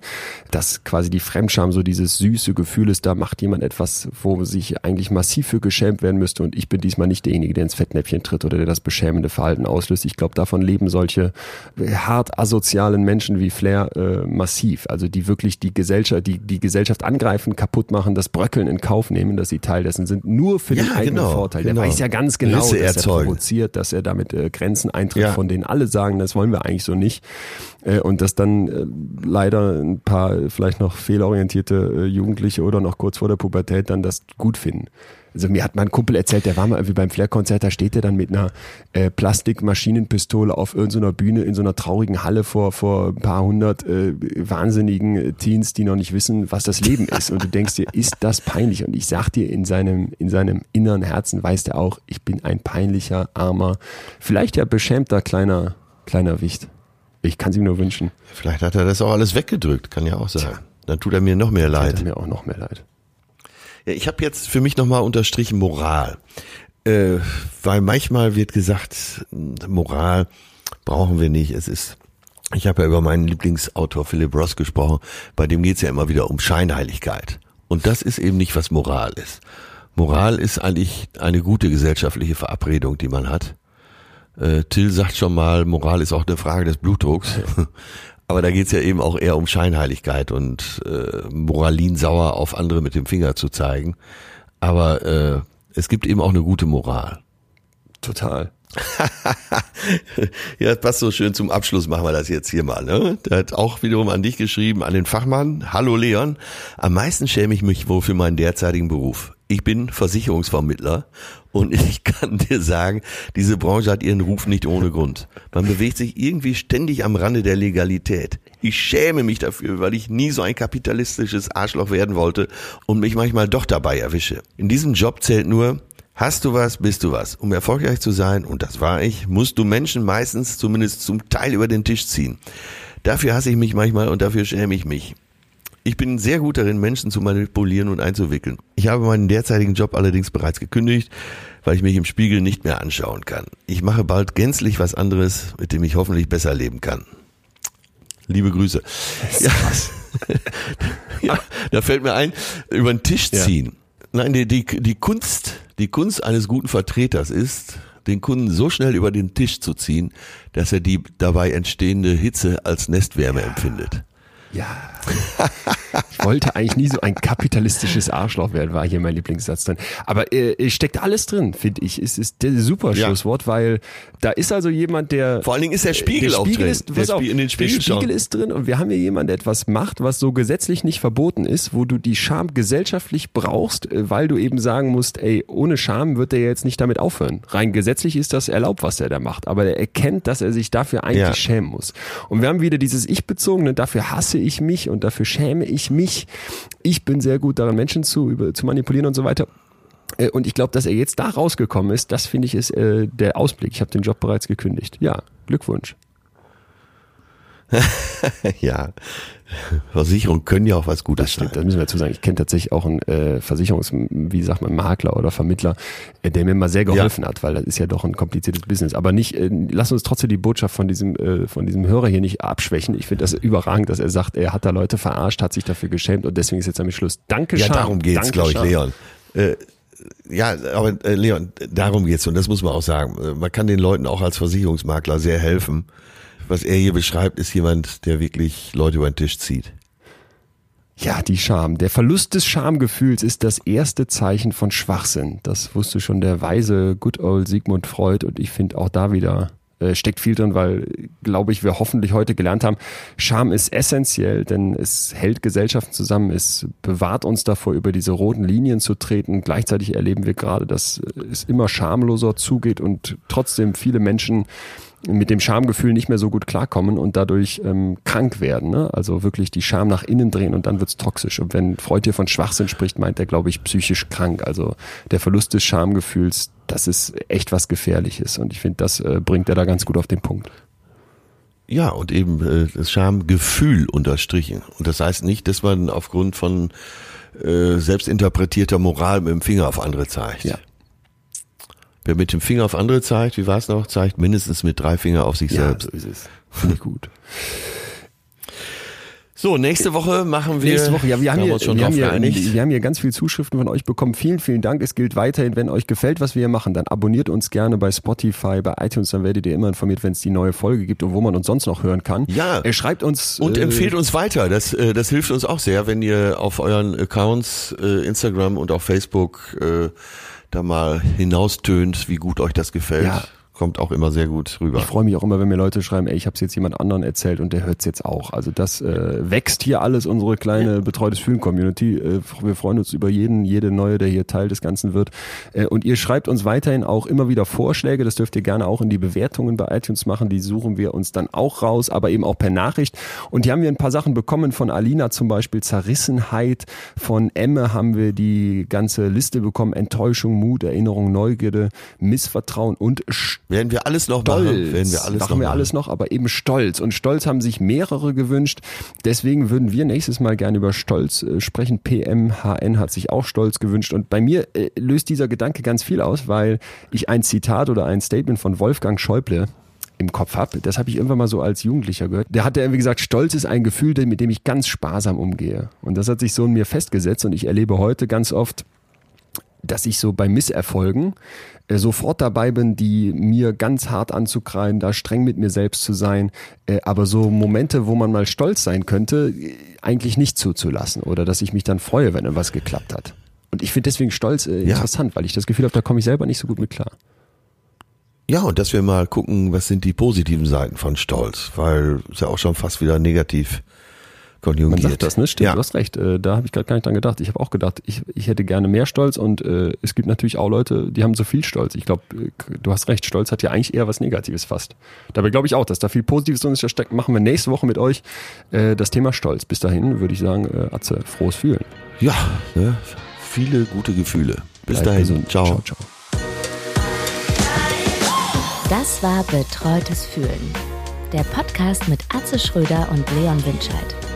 dass quasi die Fremdscham so dieses süße Gefühl ist, da macht jemand etwas, wo sich eigentlich massiv für geschämt werden müsste und ich bin diesmal nicht derjenige, der ins Fettnäpfchen tritt oder der das beschämende Verhalten auslöst. Ich glaube, davon leben solche hart asozialen Menschen wie Flair äh, massiv, also die wirklich die Gesellschaft, die, die Gesellschaft Gesellschaft angreifen, kaputt machen, das Bröckeln in Kauf nehmen, dass sie Teil dessen sind, nur für ja, den eigenen genau, Vorteil. Der genau. weiß ja ganz genau, Risse dass erzeugen. er provoziert, dass er damit äh, Grenzen eintritt, ja. von denen alle sagen, das wollen wir eigentlich so nicht. Äh, und dass dann äh, leider ein paar vielleicht noch fehlorientierte äh, Jugendliche oder noch kurz vor der Pubertät dann das gut finden. Also mir hat mein Kumpel erzählt, der war mal irgendwie beim Flair-Konzert, da steht er dann mit einer äh, Plastikmaschinenpistole auf irgendeiner Bühne in so einer traurigen Halle vor, vor ein paar hundert äh, wahnsinnigen Teens, die noch nicht wissen, was das Leben ist. Und du denkst dir, ist das peinlich? Und ich sag dir, in seinem, in seinem inneren Herzen weiß er auch, ich bin ein peinlicher, armer, vielleicht ja beschämter kleiner, kleiner Wicht. Ich kann es ihm nur wünschen. Vielleicht hat er das auch alles weggedrückt, kann ja auch sein. Tja. Dann tut er mir noch mehr leid. Tut er mir auch noch mehr leid. Ich habe jetzt für mich nochmal unterstrichen Moral. Äh, weil manchmal wird gesagt, Moral brauchen wir nicht. Es ist, ich habe ja über meinen Lieblingsautor Philip Ross gesprochen, bei dem geht's ja immer wieder um Scheinheiligkeit. Und das ist eben nicht, was Moral ist. Moral ist eigentlich eine gute gesellschaftliche Verabredung, die man hat. Äh, Till sagt schon mal, Moral ist auch eine Frage des Blutdrucks. Aber da geht's ja eben auch eher um Scheinheiligkeit und äh, moralinsauer auf andere mit dem Finger zu zeigen. Aber äh, es gibt eben auch eine gute Moral. Total. ja, passt so schön zum Abschluss, machen wir das jetzt hier mal. Ne? Der hat auch wiederum an dich geschrieben, an den Fachmann. Hallo Leon, am meisten schäme ich mich wohl für meinen derzeitigen Beruf. Ich bin Versicherungsvermittler und ich kann dir sagen, diese Branche hat ihren Ruf nicht ohne Grund. Man bewegt sich irgendwie ständig am Rande der Legalität. Ich schäme mich dafür, weil ich nie so ein kapitalistisches Arschloch werden wollte und mich manchmal doch dabei erwische. In diesem Job zählt nur, Hast du was, bist du was. Um erfolgreich zu sein, und das war ich, musst du Menschen meistens zumindest zum Teil über den Tisch ziehen. Dafür hasse ich mich manchmal und dafür schäme ich mich. Ich bin sehr gut darin, Menschen zu manipulieren und einzuwickeln. Ich habe meinen derzeitigen Job allerdings bereits gekündigt, weil ich mich im Spiegel nicht mehr anschauen kann. Ich mache bald gänzlich was anderes, mit dem ich hoffentlich besser leben kann. Liebe Grüße. Ja, ja, da fällt mir ein, über den Tisch ziehen. Ja. Nein, die, die, die Kunst die Kunst eines guten Vertreters ist, den Kunden so schnell über den Tisch zu ziehen, dass er die dabei entstehende Hitze als Nestwärme empfindet. Ja. Ich wollte eigentlich nie so ein kapitalistisches Arschloch werden, war hier mein Lieblingssatz drin. Aber äh, steckt alles drin, finde ich. Es ist der super Schlusswort, ja. weil da ist also jemand, der. Vor allen Dingen ist der Spiegel, der Spiegel auch drin. Ist, der Spiegel, in den Spiegel der Spiegel ist drin und wir haben hier jemanden, der etwas macht, was so gesetzlich nicht verboten ist, wo du die Scham gesellschaftlich brauchst, äh, weil du eben sagen musst, ey, ohne Scham wird er jetzt nicht damit aufhören. Rein gesetzlich ist das erlaubt, was er da macht. Aber er erkennt, dass er sich dafür eigentlich ja. schämen muss. Und wir haben wieder dieses Ich-bezogene, dafür hasse ich mich und dafür schäme ich mich. Ich bin sehr gut daran, Menschen zu, über, zu manipulieren und so weiter. Äh, und ich glaube, dass er jetzt da rausgekommen ist, das finde ich ist äh, der Ausblick. Ich habe den Job bereits gekündigt. Ja, Glückwunsch. ja, Versicherungen können ja auch was Gutes das stimmt, sein. Das müssen wir dazu sagen. Ich kenne tatsächlich auch einen äh, Versicherungs, wie sagt man, Makler oder Vermittler, äh, der mir mal sehr geholfen ja. hat, weil das ist ja doch ein kompliziertes Business. Aber nicht, äh, lass uns trotzdem die Botschaft von diesem, äh, von diesem Hörer hier nicht abschwächen. Ich finde das überragend, dass er sagt, er hat da Leute verarscht, hat sich dafür geschämt und deswegen ist jetzt damit Schluss. Danke, Ja, darum geht's, glaube ich, Leon. Äh, ja, aber äh, Leon, darum geht's und das muss man auch sagen. Äh, man kann den Leuten auch als Versicherungsmakler sehr helfen was er hier beschreibt, ist jemand, der wirklich Leute über den Tisch zieht. Ja, die Scham. Der Verlust des Schamgefühls ist das erste Zeichen von Schwachsinn. Das wusste schon der weise Good Old Sigmund Freud und ich finde auch da wieder äh, steckt viel drin, weil, glaube ich, wir hoffentlich heute gelernt haben, Scham ist essentiell, denn es hält Gesellschaften zusammen, es bewahrt uns davor, über diese roten Linien zu treten. Gleichzeitig erleben wir gerade, dass es immer schamloser zugeht und trotzdem viele Menschen mit dem Schamgefühl nicht mehr so gut klarkommen und dadurch ähm, krank werden. Ne? Also wirklich die Scham nach innen drehen und dann wird's toxisch. Und wenn Freud hier von Schwachsinn spricht, meint er, glaube ich, psychisch krank. Also der Verlust des Schamgefühls, das ist echt was Gefährliches. Und ich finde, das äh, bringt er da ganz gut auf den Punkt. Ja, und eben äh, das Schamgefühl unterstrichen. Und das heißt nicht, dass man aufgrund von äh, selbstinterpretierter Moral mit dem Finger auf andere zeigt. Ja. Wer mit dem Finger auf andere zeigt, wie war es noch, zeigt mindestens mit drei Finger auf sich Ja, selbst. so ist es. Finde ich gut. So, nächste Woche machen wir. Nächste Woche, ja, wir haben, hier, wir, haben hier, wir haben hier ganz viele Zuschriften von euch bekommen. Vielen, vielen Dank. Es gilt weiterhin, wenn euch gefällt, was wir hier machen, dann abonniert uns gerne bei Spotify, bei iTunes, dann werdet ihr immer informiert, wenn es die neue Folge gibt und wo man uns sonst noch hören kann. Ja. Er schreibt uns Und äh, empfehlt uns weiter. Das, äh, das hilft uns auch sehr, wenn ihr auf euren Accounts, äh, Instagram und auch Facebook, äh, da mal hinaustönt, wie gut euch das gefällt. Ja. Kommt auch immer sehr gut rüber. Ich freue mich auch immer, wenn mir Leute schreiben, ey, ich habe es jetzt jemand anderen erzählt und der hört es jetzt auch. Also das äh, wächst hier alles, unsere kleine betreutes Fühlen-Community. Äh, wir freuen uns über jeden, jede neue, der hier Teil des Ganzen wird. Äh, und ihr schreibt uns weiterhin auch immer wieder Vorschläge. Das dürft ihr gerne auch in die Bewertungen bei iTunes machen. Die suchen wir uns dann auch raus, aber eben auch per Nachricht. Und hier haben wir ein paar Sachen bekommen von Alina zum Beispiel Zerrissenheit. Von Emme haben wir die ganze Liste bekommen. Enttäuschung, Mut, Erinnerung, Neugierde, Missvertrauen und Werden wir alles noch Stolz. machen? Werden wir alles machen noch wir alles noch, aber eben Stolz. Und Stolz haben sich mehrere gewünscht. Deswegen würden wir nächstes Mal gerne über Stolz äh, sprechen. PMHN hat sich auch Stolz gewünscht. Und bei mir äh, löst dieser Gedanke ganz viel aus, weil ich ein Zitat oder ein Statement von Wolfgang Schäuble im Kopf habe. Das habe ich irgendwann mal so als Jugendlicher gehört. Der hat ja irgendwie gesagt, Stolz ist ein Gefühl, mit dem ich ganz sparsam umgehe. Und das hat sich so in mir festgesetzt. Und ich erlebe heute ganz oft, dass ich so bei Misserfolgen sofort dabei bin, die mir ganz hart anzukreien, da streng mit mir selbst zu sein, äh, aber so Momente, wo man mal stolz sein könnte, äh, eigentlich nicht zuzulassen oder dass ich mich dann freue, wenn etwas geklappt hat. Und ich finde deswegen Stolz äh, Ja. interessant, weil ich das Gefühl habe, da komme ich selber nicht so gut mit klar. Ja, und dass wir mal gucken, was sind die positiven Seiten von Stolz, weil ist ja auch schon fast wieder negativ Man konjugiert. sagt das, ne? Stimmt, Ja. du hast recht. Äh, da habe ich gerade gar nicht dran gedacht. Ich habe auch gedacht, ich, ich hätte gerne mehr Stolz und äh, es gibt natürlich auch Leute, die haben so viel Stolz. Ich glaube, du hast recht, Stolz hat ja eigentlich eher was Negatives fast. Dabei glaube ich auch, dass da viel Positives drin ist. steckt. Machen wir nächste Woche mit euch äh, das Thema Stolz. Bis dahin würde ich sagen, äh, Atze, frohes Fühlen. Ja, ne? viele gute Gefühle. Bis Bleib dahin. gesund. Ciao. ciao, ciao. Das war Betreutes Fühlen. Der Podcast mit Atze Schröder und Leon Winscheid.